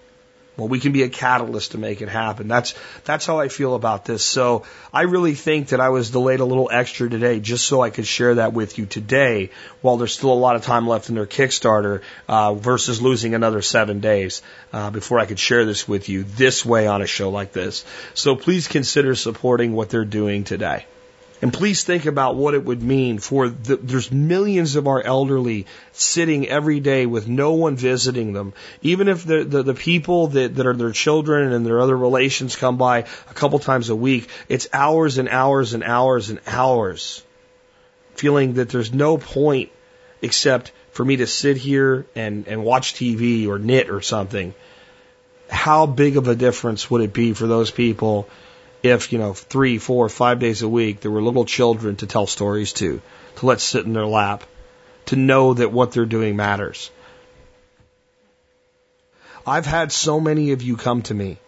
Well, we can be a catalyst to make it happen. That's that's how I feel about this. So I really think that I was delayed a little extra today just so I could share that with you today, while there's still a lot of time left in their Kickstarter, uh, versus losing another seven days uh, before I could share this with you this way on a show like this. So please consider supporting what they're doing today. And please think about what it would mean for the, there's millions of our elderly sitting every day with no one visiting them. Even if the, the, the people that, that are their children and their other relations come by a couple times a week, it's hours and hours and hours and hours feeling that there's no point except for me to sit here and, and watch TV or knit or something. How big of a difference would it be for those people if, you know, three, four, five days a week there were little children to tell stories to, to let sit in their lap, to know that what they're doing matters. I've had so many of you come to me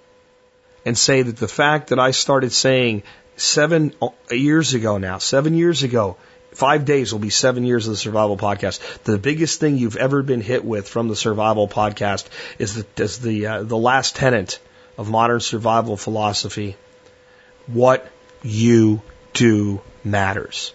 and say that the fact that I started saying seven years ago now, seven years ago, five days will be seven years of the Survival Podcast. The biggest thing you've ever been hit with from the Survival Podcast is the, is the, uh, the last tenet of modern survival philosophy. What you do matters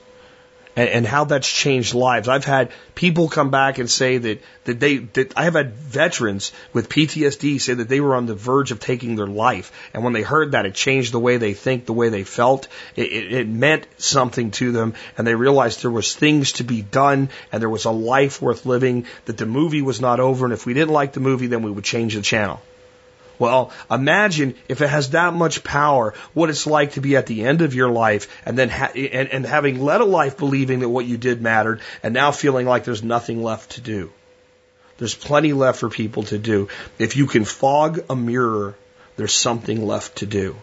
and, and how that's changed lives. I've had people come back and say that, that they, that I have had veterans with PTSD say that they were on the verge of taking their life. And when they heard that, it changed the way they think, the way they felt. It, it, it meant something to them and they realized there was things to be done and there was a life worth living, that the movie was not over. And if we didn't like the movie, then we would change the channel. Well, imagine if it has that much power, what it's like to be at the end of your life and then ha- and, and having led a life believing that what you did mattered and now feeling like there's nothing left to do. There's plenty left for people to do. If you can fog a mirror, there's something left to do.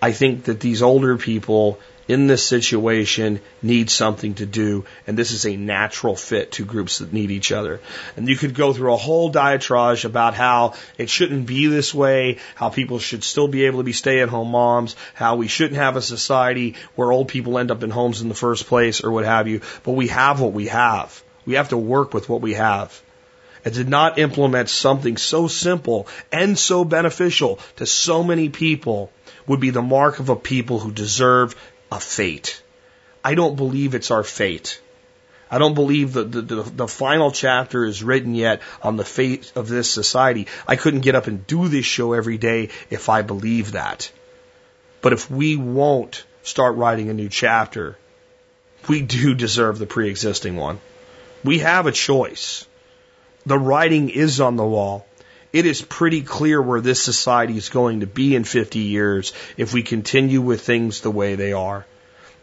I think that these older people in this situation need something to do, and this is a natural fit to groups that need each other. And you could go through a whole diatribe about how it shouldn't be this way, how people should still be able to be stay at home moms, how we shouldn't have a society where old people end up in homes in the first place, or what have you. But we have what we have. We have to work with what we have and to not implement something so simple and so beneficial to so many people would be the mark of a people who deserve a fate. I don't believe it's our fate. I don't believe that the, the, the, final chapter is written yet on the fate of this society. I couldn't get up and do this show every day if I believed that. But if we won't start writing a new chapter, we do deserve the pre existing one. We have a choice. The writing is on the wall it is pretty clear where this society is going to be in 50 years if we continue with things the way they are.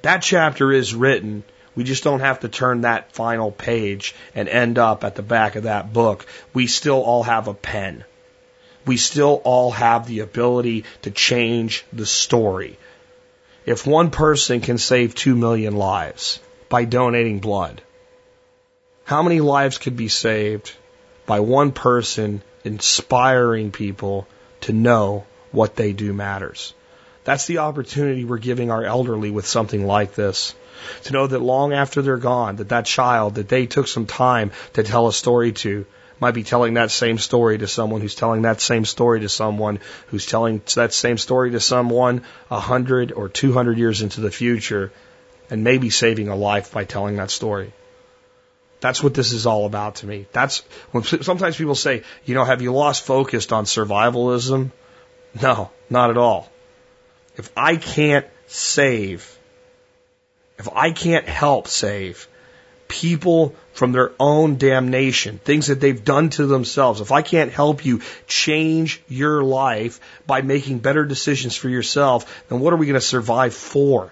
That chapter is written. We just don't have to turn that final page and end up at the back of that book. We still all have a pen. We still all have the ability to change the story. If one person can save two million lives by donating blood, how many lives could be saved by one person inspiring people to know what they do matters. That's the opportunity we're giving our elderly with something like this. To know that long after they're gone, that that child that they took some time to tell a story to might be telling that same story to someone who's telling that same story to someone who's telling that same story to someone a hundred or two hundred years into the future and maybe saving a life by telling that story. That's what this is all about to me. That's when sometimes people say, you know, have you lost focus on survivalism? No, not at all. If I can't save, if I can't help save people from their own damnation, things that they've done to themselves, if I can't help you change your life by making better decisions for yourself, then what are we going to survive for?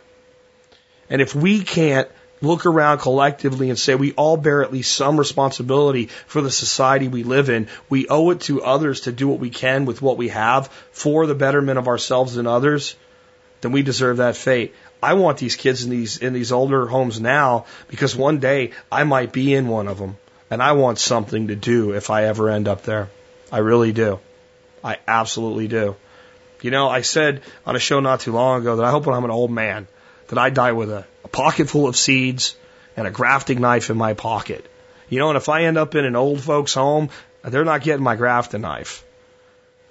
And if we can't look around collectively and say we all bear at least some responsibility for the society we live in. We owe it to others to do what we can with what we have for the betterment of ourselves and others, then we deserve that fate. I want these kids in these in these older homes now because one day I might be in one of them and I want something to do if I ever end up there. I really do. I absolutely do. You know, I said on a show not too long ago that I hope when I'm an old man that I die with a a pocket full of seeds, and a grafting knife in my pocket. You know, and if I end up in an old folks' home, they're not getting my grafting knife.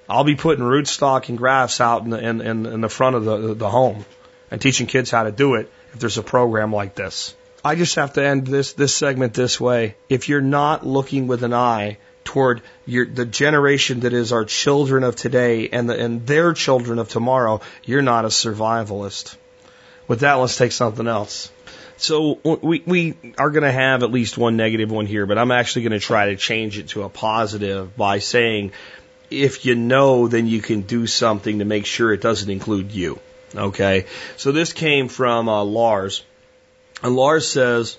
I'll be putting rootstock and grafts out in the, in, in, in the front of the, the home and teaching kids how to do it if there's a program like this. I just have to end this, this segment this way. If you're not looking with an eye toward your, the generation that is our children of today and, the, and their children of tomorrow, you're not a survivalist. With that, let's take something else. So we we are going to have at least one negative one here, but I'm actually going to try to change it to a positive by saying, if you know, then you can do something to make sure it doesn't include you. Okay. So this came from uh, Lars, and Lars says,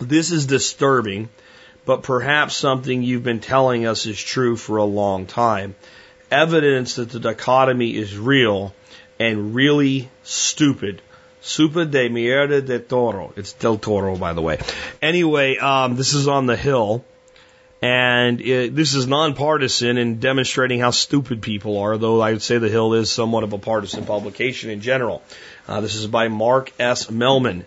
"This is disturbing, but perhaps something you've been telling us is true for a long time. Evidence that the dichotomy is real." And really stupid Super de Mierda de Toro. It's Del Toro, by the way. Anyway, um, this is on the Hill. And it, this is nonpartisan in demonstrating how stupid people are, though I would say The Hill is somewhat of a partisan publication in general. Uh, this is by Mark S. Mellman.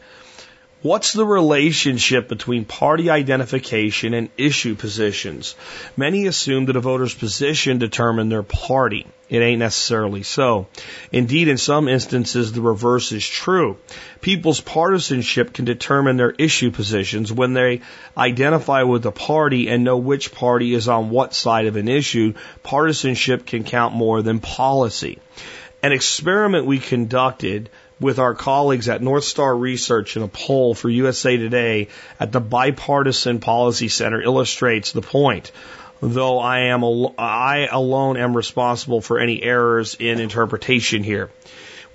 What's the relationship between party identification and issue positions? Many assume that a voter's position determine their party. It ain't necessarily so. Indeed, in some instances, the reverse is true. People's partisanship can determine their issue positions when they identify with a party and know which party is on what side of an issue. Partisanship can count more than policy. An experiment we conducted with our colleagues at North Star Research in a poll for USA Today at the Bipartisan Policy Center illustrates the point. Though I am al- I alone am responsible for any errors in interpretation here.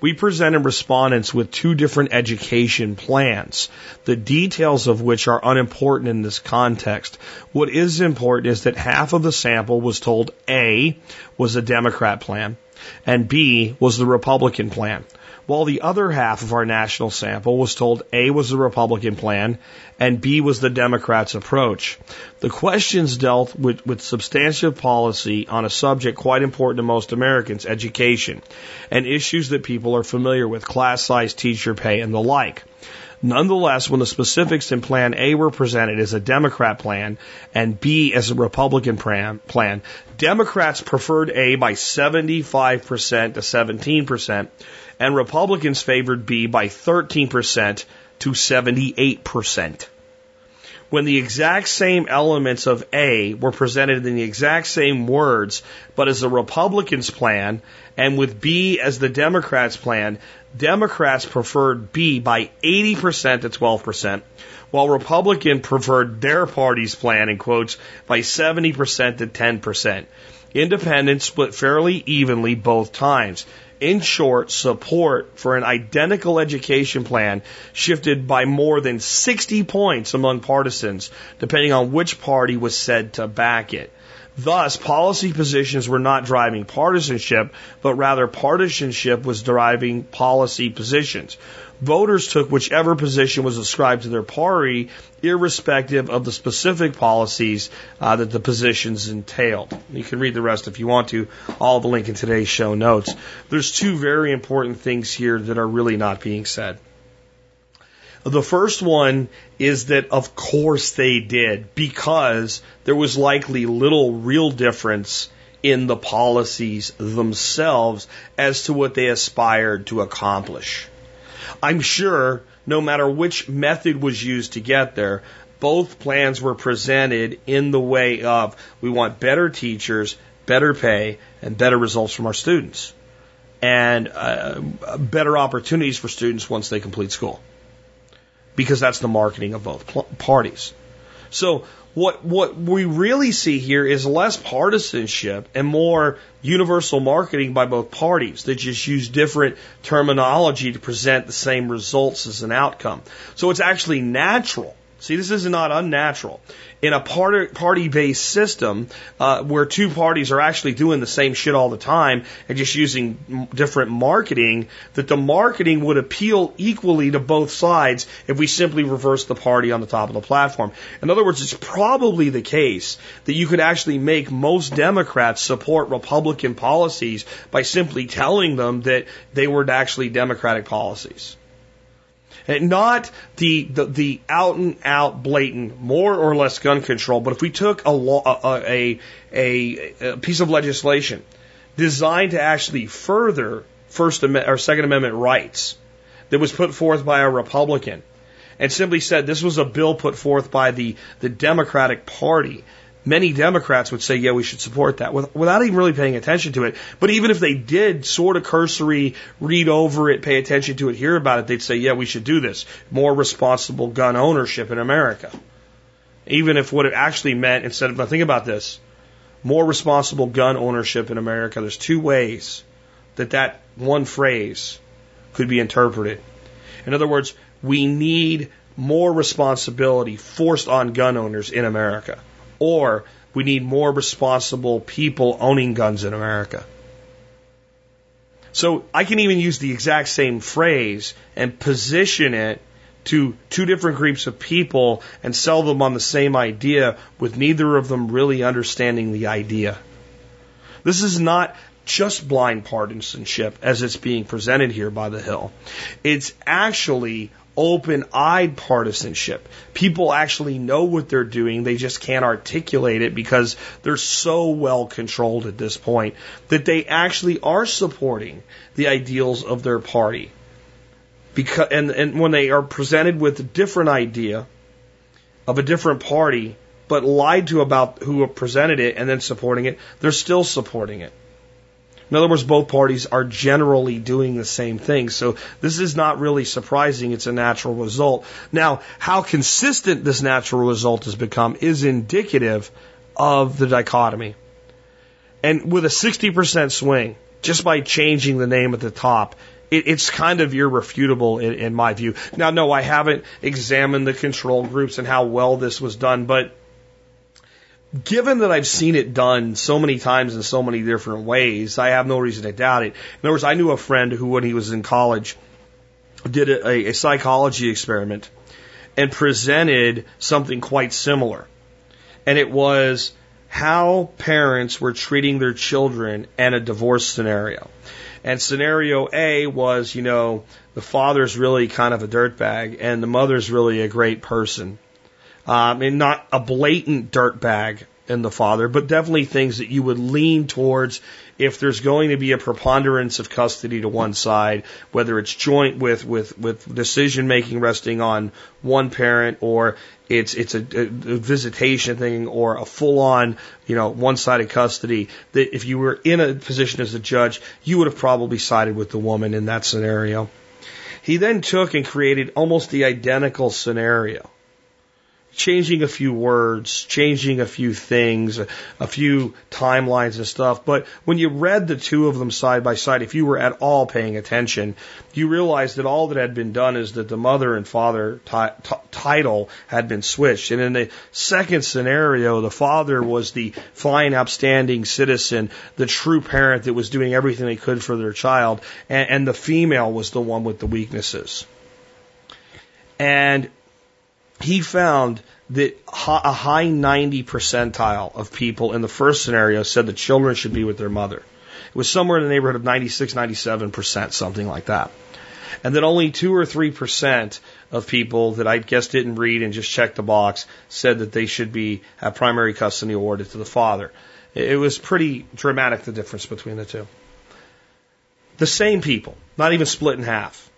We presented respondents with two different education plans, the details of which are unimportant in this context. What is important is that half of the sample was told A was a Democrat plan and B was the Republican plan while the other half of our national sample was told A was the Republican plan and B was the Democrats' approach. The questions dealt with, with substantive policy on a subject quite important to most Americans, education, and issues that people are familiar with, class size, teacher pay, and the like. Nonetheless, when the specifics in Plan A were presented as a Democrat plan and B as a Republican plan, Democrats preferred A by 75% to 17%, and Republicans favored B by 13% to 78%. When the exact same elements of A were presented in the exact same words, but as the Republicans' plan, and with B as the Democrats' plan, Democrats preferred B by 80% to 12%, while Republican preferred their party's plan, in quotes, by 70% to 10%. Independents split fairly evenly both times. In short, support for an identical education plan shifted by more than 60 points among partisans, depending on which party was said to back it. Thus, policy positions were not driving partisanship, but rather partisanship was driving policy positions voters took whichever position was ascribed to their party, irrespective of the specific policies uh, that the positions entailed. You can read the rest if you want to. All the link in today's show notes. There's two very important things here that are really not being said. The first one is that of course they did because there was likely little real difference in the policies themselves as to what they aspired to accomplish. I'm sure no matter which method was used to get there, both plans were presented in the way of we want better teachers, better pay, and better results from our students, and uh, better opportunities for students once they complete school. Because that's the marketing of both parties. So what what we really see here is less partisanship and more universal marketing by both parties that just use different terminology to present the same results as an outcome. So it's actually natural See, this is not unnatural. In a party based system uh, where two parties are actually doing the same shit all the time and just using different marketing, that the marketing would appeal equally to both sides if we simply reverse the party on the top of the platform. In other words, it's probably the case that you could actually make most Democrats support Republican policies by simply telling them that they were actually Democratic policies. Not the, the, the out and out blatant, more or less gun control, but if we took a, law, a, a, a piece of legislation designed to actually further First Amendment or Second Amendment rights that was put forth by a Republican and simply said this was a bill put forth by the, the Democratic Party many Democrats would say, yeah, we should support that without even really paying attention to it. But even if they did sort of cursory read over it, pay attention to it, hear about it, they'd say, yeah, we should do this. More responsible gun ownership in America. Even if what it actually meant, instead of, now think about this, more responsible gun ownership in America, there's two ways that that one phrase could be interpreted. In other words, we need more responsibility forced on gun owners in America or we need more responsible people owning guns in America. So I can even use the exact same phrase and position it to two different groups of people and sell them on the same idea with neither of them really understanding the idea. This is not just blind partisanship as it's being presented here by the Hill. It's actually open eyed partisanship. People actually know what they're doing, they just can't articulate it because they're so well controlled at this point that they actually are supporting the ideals of their party. Because, and, and when they are presented with a different idea of a different party, but lied to about who presented it and then supporting it, they're still supporting it. In other words, both parties are generally doing the same thing. So this is not really surprising. It's a natural result. Now, how consistent this natural result has become is indicative of the dichotomy. And with a 60% swing, just by changing the name at the top, it, it's kind of irrefutable in, in my view. Now, no, I haven't examined the control groups and how well this was done, but given that I've seen it done so many times in so many different ways, I have no reason to doubt it. In other words, I knew a friend who, when he was in college, did a, a psychology experiment and presented something quite similar. And it was how parents were treating their children in a divorce scenario. And scenario A was, you know, the father's really kind of a dirtbag and the mother's really a great person. Um, and not a blatant dirtbag in the father, but definitely things that you would lean towards if there's going to be a preponderance of custody to one side, whether it's joint with with with decision making resting on one parent or it's it's a, a visitation thing or a full on you know one sided custody that if you were in a position as a judge you would have probably sided with the woman in that scenario. He then took and created almost the identical scenario changing a few words, changing a few things, a few timelines and stuff. But when you read the two of them side by side, if you were at all paying attention, you realized that all that had been done is that the mother and father title had been switched. And in the second scenario, the father was the fine, upstanding citizen, the true parent that was doing everything they could for their child, and, and the female was the one with the weaknesses. And he found that a high 90 percentile of people in the first scenario said the children should be with their mother. It was somewhere in the neighborhood of 96, 97%, something like that. And that only 2 or 3% of people that I guess didn't read and just checked the box said that they should be, have primary custody awarded to the father. It was pretty dramatic, the difference between the two. The same people, not even split in half,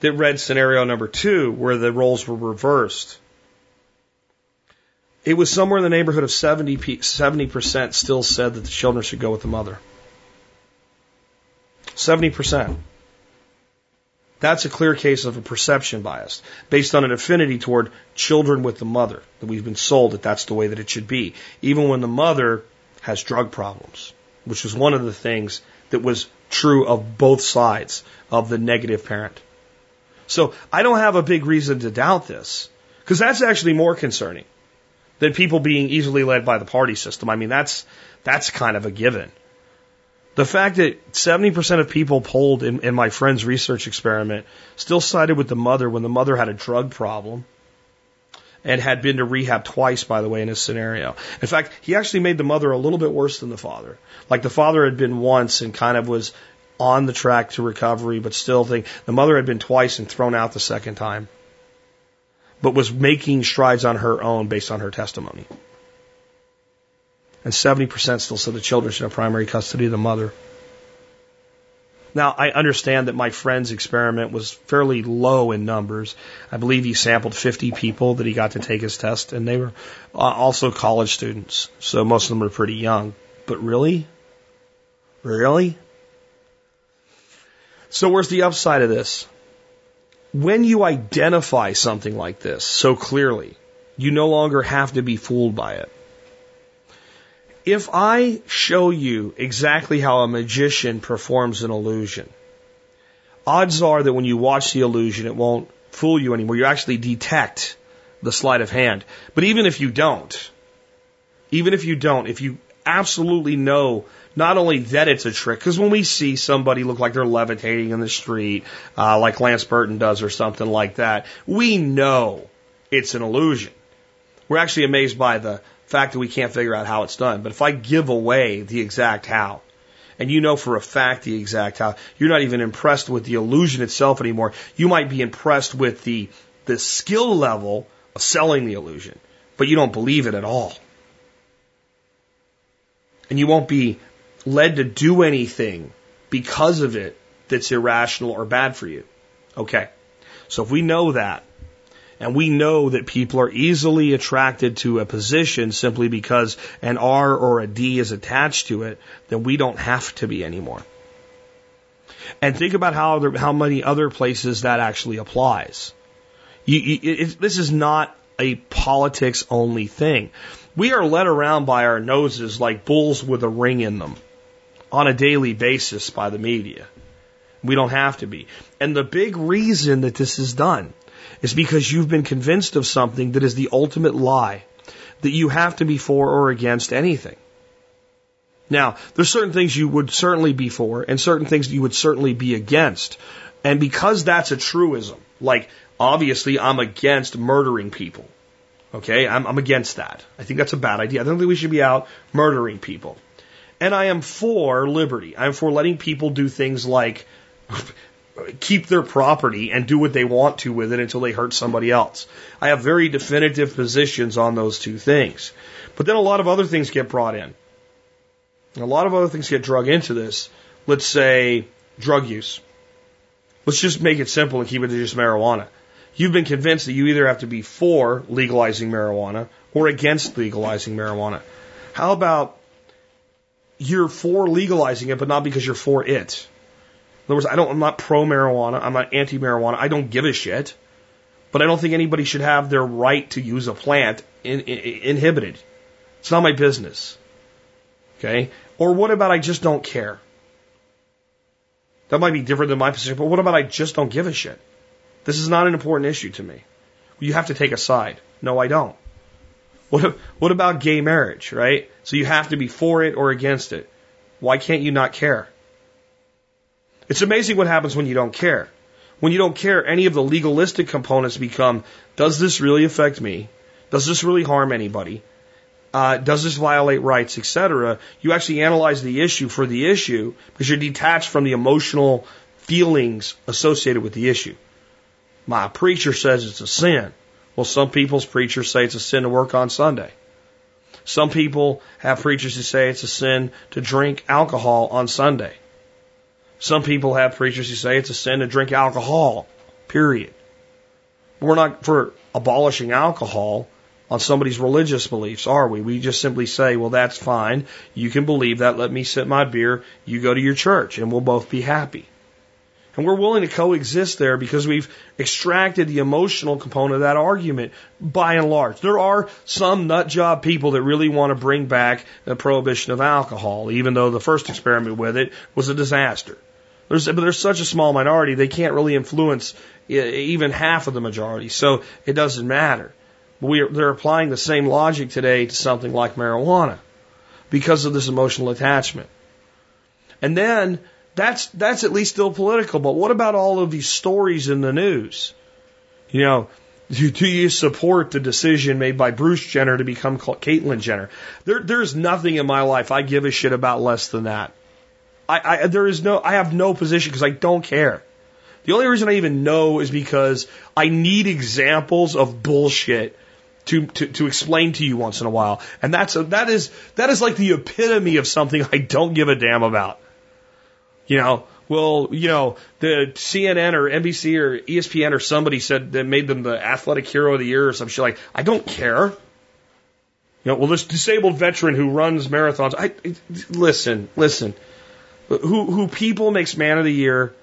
that read scenario number two, where the roles were reversed it was somewhere in the neighborhood of 70, 70% still said that the children should go with the mother. 70%. That's a clear case of a perception bias based on an affinity toward children with the mother. That we've been sold that that's the way that it should be, even when the mother has drug problems, which was one of the things that was true of both sides of the negative parent. So I don't have a big reason to doubt this because that's actually more concerning than people being easily led by the party system. I mean, that's, that's kind of a given. The fact that 70% of people polled in, in my friend's research experiment still sided with the mother when the mother had a drug problem and had been to rehab twice, by the way, in his scenario. In fact, he actually made the mother a little bit worse than the father. Like the father had been once and kind of was on the track to recovery, but still think the mother had been twice and thrown out the second time but was making strides on her own based on her testimony. And 70% still said the children should have primary custody of the mother. Now, I understand that my friend's experiment was fairly low in numbers. I believe he sampled 50 people that he got to take his test, and they were uh, also college students, so most of them were pretty young. But really? Really? So, where's the upside of this? When you identify something like this so clearly, you no longer have to be fooled by it. If I show you exactly how a magician performs an illusion, odds are that when you watch the illusion, it won't fool you anymore. You actually detect the sleight of hand. But even if you don't, even if you don't, if you absolutely know not only that it's a trick, because when we see somebody look like they're levitating in the street, uh, like Lance Burton does or something like that, we know it's an illusion. We're actually amazed by the fact that we can't figure out how it's done. But if I give away the exact how, and you know for a fact the exact how, you're not even impressed with the illusion itself anymore. You might be impressed with the, the skill level of selling the illusion, but you don't believe it at all. And you won't be led to do anything because of it that's irrational or bad for you. Okay. So if we know that, and we know that people are easily attracted to a position simply because an R or a D is attached to it, then we don't have to be anymore. And think about how other, how many other places that actually applies. You, you, it, this is not a politics only thing. We are led around by our noses like bulls with a ring in them on a daily basis by the media. We don't have to be. And the big reason that this is done is because you've been convinced of something that is the ultimate lie, that you have to be for or against anything. Now, there's certain things you would certainly be for and certain things you would certainly be against. And because that's a truism, like obviously I'm against murdering people. Okay, I'm, I'm against that. I think that's a bad idea. I don't think we should be out murdering people. And I am for liberty. I'm for letting people do things like keep their property and do what they want to with it until they hurt somebody else. I have very definitive positions on those two things. But then a lot of other things get brought in. A lot of other things get drug into this. Let's say drug use. Let's just make it simple and keep it to just marijuana. You've been convinced that you either have to be for legalizing marijuana or against legalizing marijuana. How about you're for legalizing it, but not because you're for it? In other words, I don't, I'm not pro marijuana. I'm not anti marijuana. I don't give a shit. But I don't think anybody should have their right to use a plant in, in, inhibited. It's not my business. Okay? Or what about I just don't care? That might be different than my position, but what about I just don't give a shit? This is not an important issue to me. You have to take a side. No, I don't. What, what about gay marriage, right? So you have to be for it or against it. Why can't you not care? It's amazing what happens when you don't care. When you don't care, any of the legalistic components become, does this really affect me? Does this really harm anybody? Uh, does this violate rights, etc.? You actually analyze the issue for the issue because you're detached from the emotional feelings associated with the issue. My preacher says it's a sin. Well, some people's preachers say it's a sin to work on Sunday. Some people have preachers who say it's a sin to drink alcohol on Sunday. Some people have preachers who say it's a sin to drink alcohol, period. We're not for abolishing alcohol on somebody's religious beliefs, are we? We just simply say, well, that's fine. You can believe that. Let me sip my beer. You go to your church and we'll both be happy. And we're willing to coexist there because we've extracted the emotional component of that argument by and large. There are some nut job people that really want to bring back the prohibition of alcohol, even though the first experiment with it was a disaster. There's, but there's such a small minority, they can't really influence even half of the majority, so it doesn't matter. We are, they're applying the same logic today to something like marijuana because of this emotional attachment. And then that's that's at least still political. But what about all of these stories in the news? You know, do, do you support the decision made by Bruce Jenner to become Caitlyn Jenner? There, there's nothing in my life I give a shit about less than that. I, I there is no I have no position because I don't care. The only reason I even know is because I need examples of bullshit to, to, to explain to you once in a while. And that's a, that is that is like the epitome of something I don't give a damn about. You know, well, you know, the CNN or NBC or ESPN or somebody said that made them the athletic hero of the year or some shit like, I don't care. You know, well, this disabled veteran who runs marathons, I, listen, listen, who, who people makes man of the year,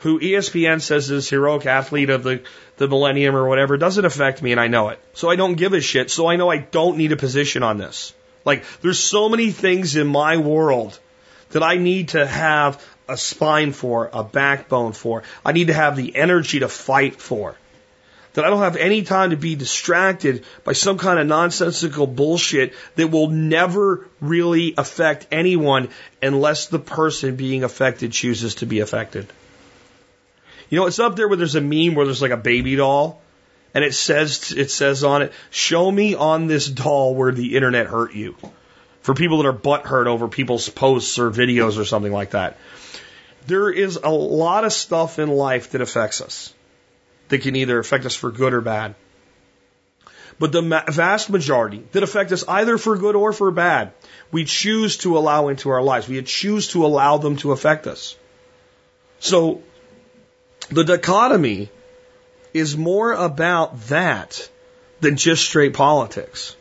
who ESPN says is heroic athlete of the, the millennium or whatever, doesn't affect me and I know it. So I don't give a shit. So I know I don't need a position on this. Like, there's so many things in my world that I need to have a spine for, a backbone for. I need to have the energy to fight for. that I don't have any time to be distracted by some kind of nonsensical bullshit that will never really affect anyone unless the person being affected chooses to be affected. You know, it's up there where there's a meme where there's like a baby doll and it says, it says on it, show me on this doll where the internet hurt you. For people that are butt hurt over people's posts or videos or something like that. There is a lot of stuff in life that affects us that can either affect us for good or bad. But the vast majority that affect us either for good or for bad, we choose to allow into our lives. We choose to allow them to affect us. So the dichotomy is more about that than just straight politics.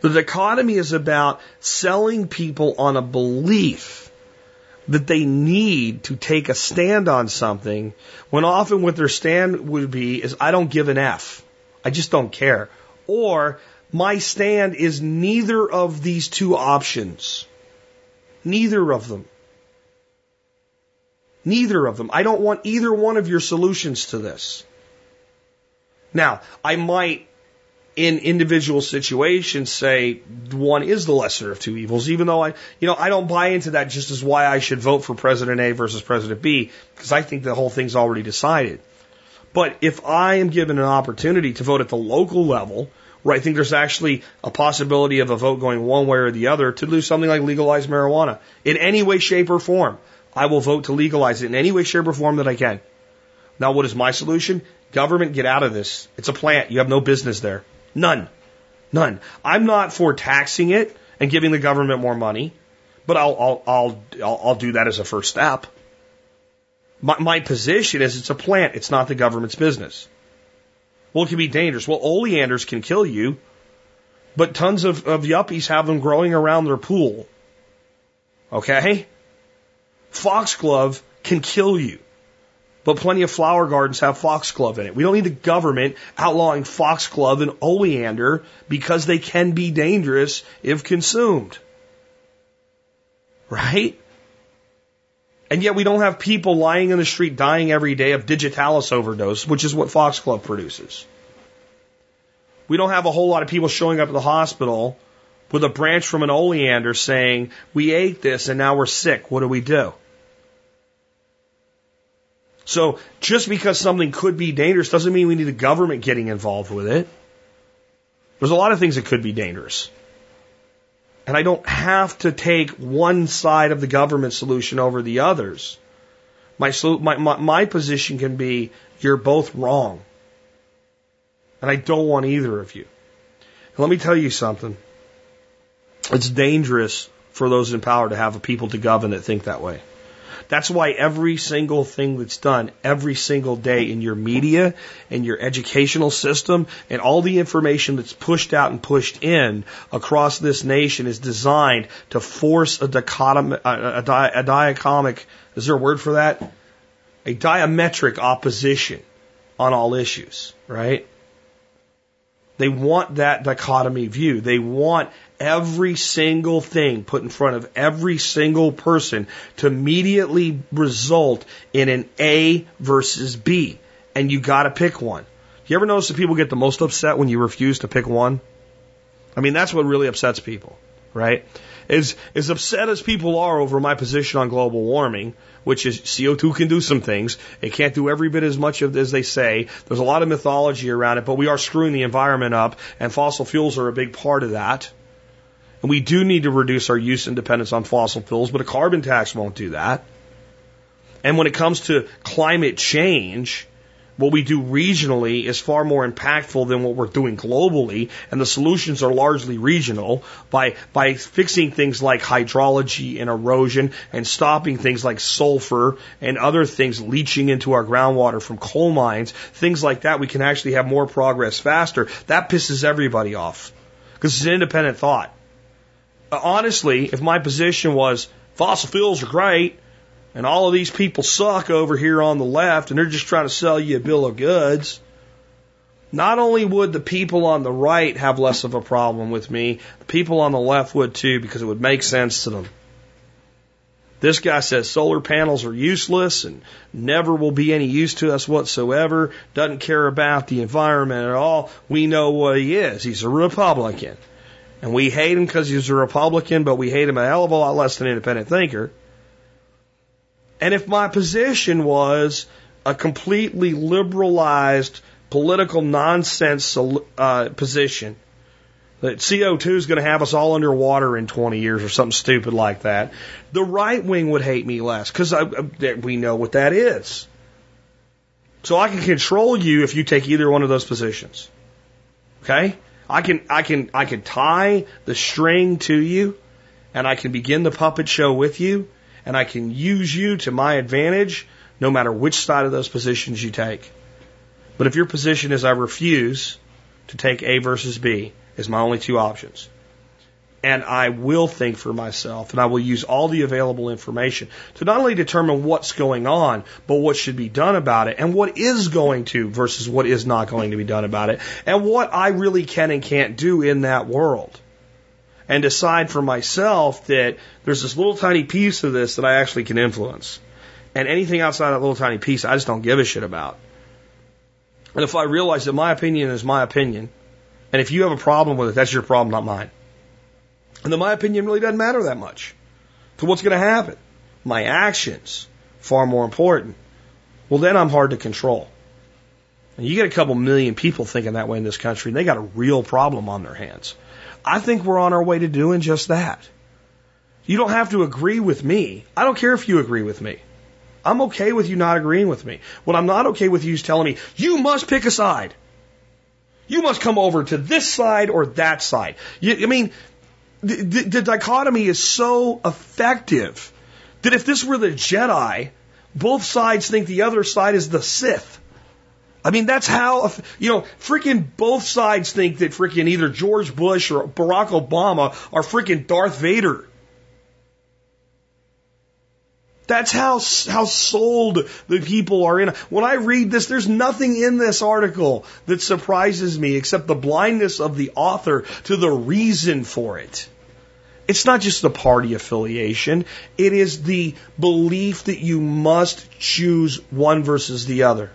The dichotomy is about selling people on a belief that they need to take a stand on something when often what their stand would be is I don't give an F. I just don't care. Or my stand is neither of these two options. Neither of them. Neither of them. I don't want either one of your solutions to this. Now, I might in individual situations say one is the lesser of two evils, even though I, you know, I don't buy into that just as why I should vote for President A versus President B, because I think the whole thing's already decided. But if I am given an opportunity to vote at the local level, where I think there's actually a possibility of a vote going one way or the other to do something like legalize marijuana in any way, shape, or form, I will vote to legalize it in any way, shape, or form that I can. Now, what is my solution? Government, get out of this. It's a plant. You have no business there. None. None. I'm not for taxing it and giving the government more money, but I'll, I'll, I'll, I'll, I'll do that as a first step. My, my position is it's a plant. It's not the government's business. Well, it can be dangerous. Well, oleanders can kill you, but tons of, of yuppies have them growing around their pool. Okay? Foxglove can kill you but plenty of flower gardens have foxglove in it. We don't need the government outlawing foxglove and oleander because they can be dangerous if consumed. Right? And yet we don't have people lying in the street dying every day of digitalis overdose, which is what foxglove produces. We don't have a whole lot of people showing up at the hospital with a branch from an oleander saying, we ate this and now we're sick. What do we do? So just because something could be dangerous doesn't mean we need the government getting involved with it. There's a lot of things that could be dangerous. And I don't have to take one side of the government solution over the others. My, my, my, my position can be you're both wrong. And I don't want either of you. And let me tell you something. It's dangerous for those in power to have a people to govern that think that way. That's why every single thing that's done every single day in your media and your educational system and all the information that's pushed out and pushed in across this nation is designed to force a dichotomy, a, a, a diacomic, is there a word for that? A diametric opposition on all issues, right? They want that dichotomy view. They want every single thing put in front of every single person to immediately result in an A versus B. And you gotta pick one. You ever notice that people get the most upset when you refuse to pick one? I mean, that's what really upsets people, right? As, as upset as people are over my position on global warming, which is CO2 can do some things. It can't do every bit as much of as they say. There's a lot of mythology around it, but we are screwing the environment up, and fossil fuels are a big part of that. And we do need to reduce our use and dependence on fossil fuels, but a carbon tax won't do that. And when it comes to climate change, what we do regionally is far more impactful than what we're doing globally, and the solutions are largely regional by, by fixing things like hydrology and erosion and stopping things like sulfur and other things leaching into our groundwater from coal mines, things like that, we can actually have more progress faster. That pisses everybody off because it's an independent thought honestly, if my position was fossil fuels are great and all of these people suck over here on the left and they're just trying to sell you a bill of goods, not only would the people on the right have less of a problem with me, the people on the left would too because it would make sense to them. This guy says solar panels are useless and never will be any use to us whatsoever, doesn't care about the environment at all. We know what he is. He's a Republican. And we hate him because he's a Republican, but we hate him a hell of a lot less than an independent thinker. And if my position was a completely liberalized political nonsense uh, position, that CO2 is going to have us all underwater in 20 years or something stupid like that, the right wing would hate me less because we know what that is. So I can control you if you take either one of those positions. Okay? I can, I can, I can tie the string to you and I can begin the puppet show with you and I can use you to my advantage no matter which side of those positions you take. But if your position is I refuse to take A versus B, is my only two options. And I will think for myself and I will use all the available information to not only determine what's going on, but what should be done about it and what is going to versus what is not going to be done about it and what I really can and can't do in that world. And decide for myself that there's this little tiny piece of this that I actually can influence. And anything outside that little tiny piece, I just don't give a shit about. And if I realize that my opinion is my opinion, and if you have a problem with it, that's your problem, not mine. And then my opinion really doesn't matter that much. So what's going to happen? My actions, far more important. Well, then I'm hard to control. And you get a couple million people thinking that way in this country, and they got a real problem on their hands. I think we're on our way to doing just that. You don't have to agree with me. I don't care if you agree with me. I'm okay with you not agreeing with me. What I'm not okay with you is telling me, you must pick a side. You must come over to this side or that side. You, I mean, the, the, the dichotomy is so effective that if this were the Jedi, both sides think the other side is the Sith. I mean, that's how, you know, freaking both sides think that freaking either George Bush or Barack Obama are freaking Darth Vader. That's how, how sold the people are in. When I read this, there's nothing in this article that surprises me except the blindness of the author to the reason for it. It's not just the party affiliation. It is the belief that you must choose one versus the other.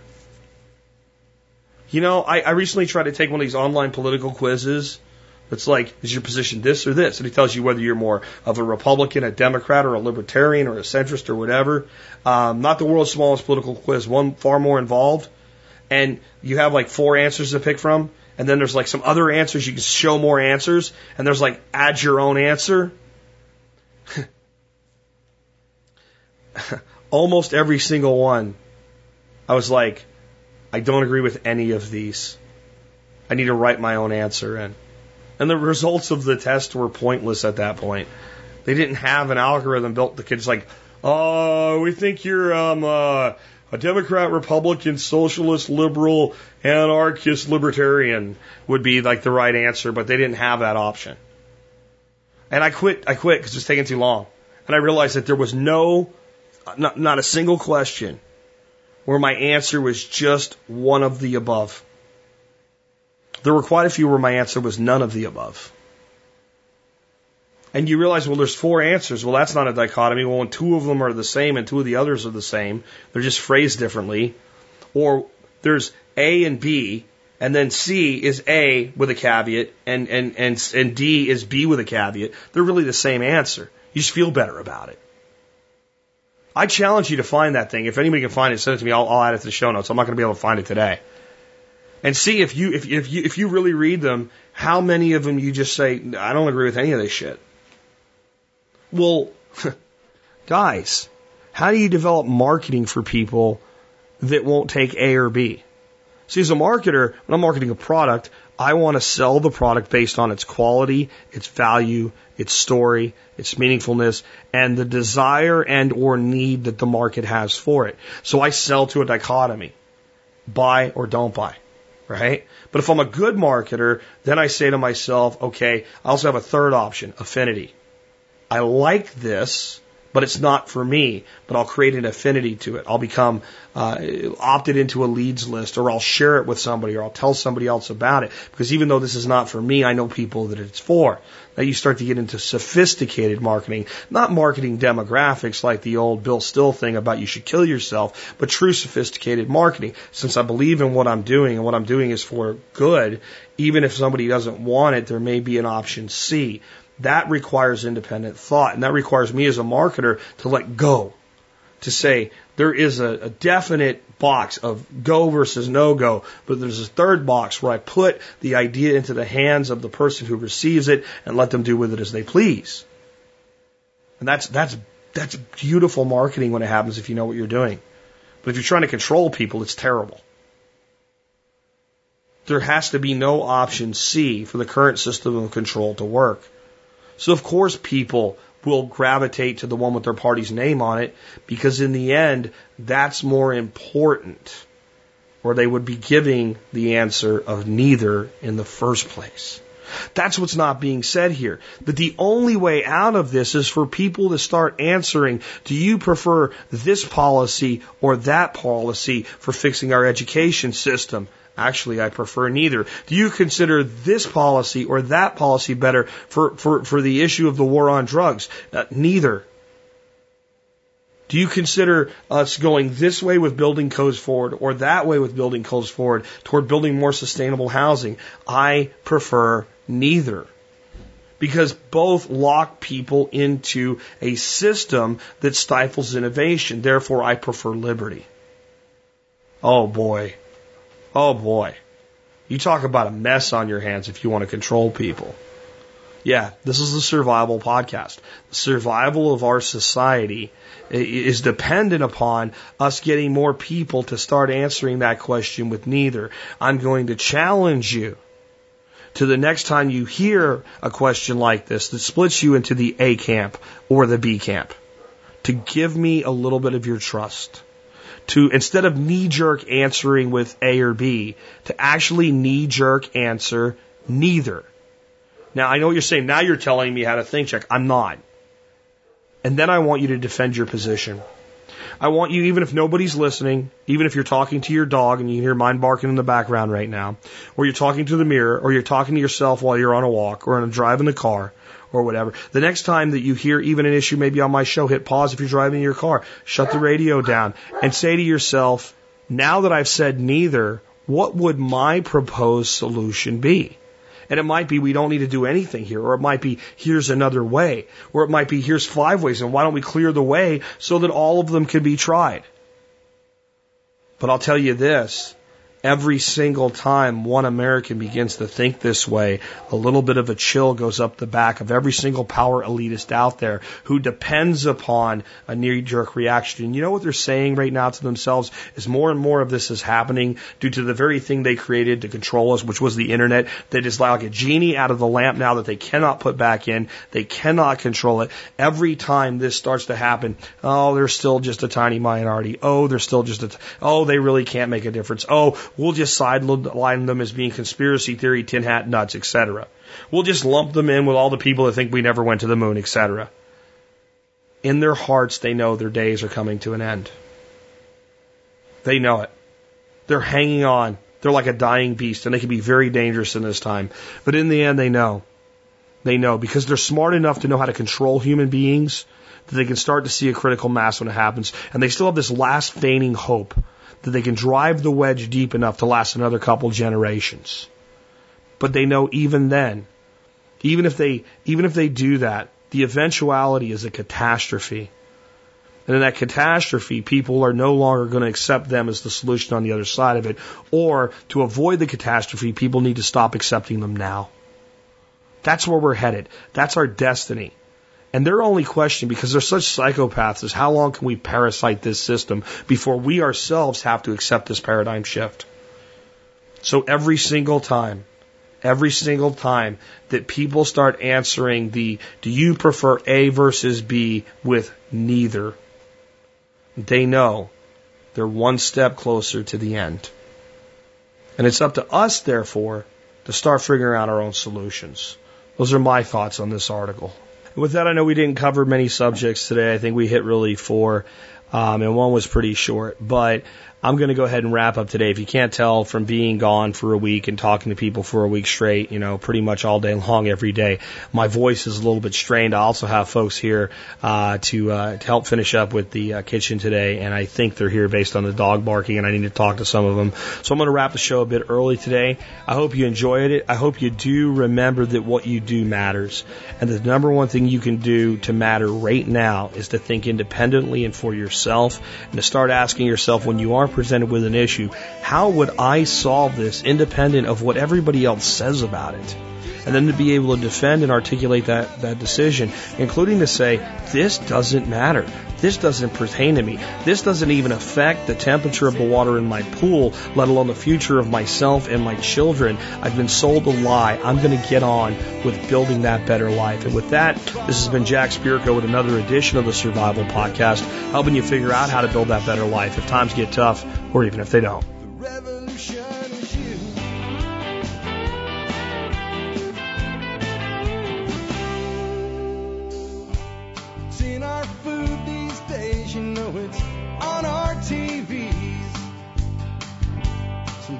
You know, I, I recently tried to take one of these online political quizzes it's like, is your position this or this? And he tells you whether you're more of a Republican, a Democrat, or a Libertarian, or a centrist, or whatever. Um, not the world's smallest political quiz, one far more involved. And you have like four answers to pick from. And then there's like some other answers. You can show more answers. And there's like, add your own answer. Almost every single one, I was like, I don't agree with any of these. I need to write my own answer in. And the results of the test were pointless at that point. They didn't have an algorithm built. The kids like, oh, we think you're um, uh, a Democrat, Republican, Socialist, Liberal, Anarchist, Libertarian would be like the right answer, but they didn't have that option. And I quit. I quit because it was taking too long. And I realized that there was no, not, not a single question where my answer was just one of the above. There were quite a few where my answer was none of the above. And you realize, well, there's four answers. Well, that's not a dichotomy. Well, when two of them are the same and two of the others are the same, they're just phrased differently. Or there's A and B, and then C is A with a caveat, and, and, and, and D is B with a caveat. They're really the same answer. You just feel better about it. I challenge you to find that thing. If anybody can find it, send it to me. I'll, I'll add it to the show notes. I'm not going to be able to find it today and see if you if if you if you really read them, how many of them you just say I don't agree with any of this shit. Well, guys, how do you develop marketing for people that won't take A or B? See, as a marketer, when I'm marketing a product, I want to sell the product based on its quality, its value, its story, its meaningfulness, and the desire and or need that the market has for it. So I sell to a dichotomy. Buy or don't buy right? But if I'm a good marketer, then I say to myself, okay, I also have a third option, affinity. I like this, but it's not for me. But I'll create an affinity to it. I'll become uh, opted into a leads list, or I'll share it with somebody, or I'll tell somebody else about it. Because even though this is not for me, I know people that it's for. Now you start to get into sophisticated marketing, not marketing demographics like the old Bill Still thing about you should kill yourself, but true sophisticated marketing. Since I believe in what I'm doing and what I'm doing is for good, even if somebody doesn't want it, there may be an option C. That requires independent thought, and that requires me as a marketer to let go, to say there is a, a definite box of go versus no go, but there's a third box where I put the idea into the hands of the person who receives it and let them do with it as they please. And that's that's that's beautiful marketing when it happens if you know what you're doing. But if you're trying to control people, it's terrible. There has to be no option C for the current system of control to work. So of course people will gravitate to the one with their party's name on it because in the end, that's more important. Or they would be giving the answer of neither in the first place. That's what's not being said here. That the only way out of this is for people to start answering, do you prefer this policy or that policy for fixing our education system? Actually, I prefer neither. Do you consider this policy or that policy better for, for, for the issue of the war on drugs? Uh, neither. Do you consider us going this way with building codes forward or that way with building codes forward toward building more sustainable housing? I prefer neither. Because both lock people into a system that stifles innovation. Therefore, I prefer liberty. Oh boy. Oh boy. You talk about a mess on your hands if you want to control people. Yeah, this is the survival podcast. The survival of our society is dependent upon us getting more people to start answering that question with neither. I'm going to challenge you to the next time you hear a question like this that splits you into the A camp or the B camp to give me a little bit of your trust to instead of knee jerk answering with A or B, to actually knee jerk answer neither. Now I know what you're saying. Now you're telling me how to think check. I'm not. And then I want you to defend your position. I want you, even if nobody's listening, even if you're talking to your dog and you hear mine barking in the background right now, or you're talking to the mirror, or you're talking to yourself while you're on a walk or on a drive in the car, or whatever. The next time that you hear even an issue maybe on my show, hit pause if you're driving your car, shut the radio down, and say to yourself, now that I've said neither, what would my proposed solution be? And it might be we don't need to do anything here, or it might be here's another way, or it might be here's five ways, and why don't we clear the way so that all of them can be tried? But I'll tell you this Every single time one American begins to think this way, a little bit of a chill goes up the back of every single power elitist out there who depends upon a knee jerk reaction. And you know what they're saying right now to themselves is more and more of this is happening due to the very thing they created to control us, which was the internet that is like a genie out of the lamp now that they cannot put back in. They cannot control it. Every time this starts to happen, oh, they're still just a tiny minority. Oh, they're still just a, t- oh, they really can't make a difference. Oh, We'll just sideline them as being conspiracy theory, tin hat nuts, etc. We'll just lump them in with all the people that think we never went to the moon, etc. In their hearts, they know their days are coming to an end. They know it. They're hanging on. They're like a dying beast, and they can be very dangerous in this time. But in the end, they know. They know because they're smart enough to know how to control human beings that they can start to see a critical mass when it happens. And they still have this last feigning hope that they can drive the wedge deep enough to last another couple generations. But they know even then, even if they, even if they do that, the eventuality is a catastrophe. And in that catastrophe, people are no longer going to accept them as the solution on the other side of it. Or to avoid the catastrophe, people need to stop accepting them now. That's where we're headed. That's our destiny. And their only question, because they're such psychopaths, is how long can we parasite this system before we ourselves have to accept this paradigm shift? So every single time, every single time that people start answering the do you prefer A versus B with neither, they know they're one step closer to the end. And it's up to us, therefore, to start figuring out our own solutions. Those are my thoughts on this article. With that, I know we didn't cover many subjects today. I think we hit really four, um, and one was pretty short. But I'm going to go ahead and wrap up today. If you can't tell from being gone for a week and talking to people for a week straight, you know, pretty much all day long every day, my voice is a little bit strained. I also have folks here uh, to uh, to help finish up with the uh, kitchen today, and I think they're here based on the dog barking, and I need to talk to some of them. So I'm going to wrap the show a bit early today. I hope you enjoyed it. I hope you do remember that what you do matters, and the number one thing you can do to matter right now is to think independently and for yourself, and to start asking yourself when you are presented with an issue, how would I solve this independent of what everybody else says about it? And then to be able to defend and articulate that, that decision, including to say, this doesn't matter. This doesn't pertain to me. This doesn't even affect the temperature of the water in my pool, let alone the future of myself and my children. I've been sold a lie. I'm going to get on with building that better life. And with that, this has been Jack Spirko with another edition of the Survival Podcast, helping you figure out how to build that better life if times get tough or even if they don't.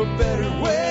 a better way.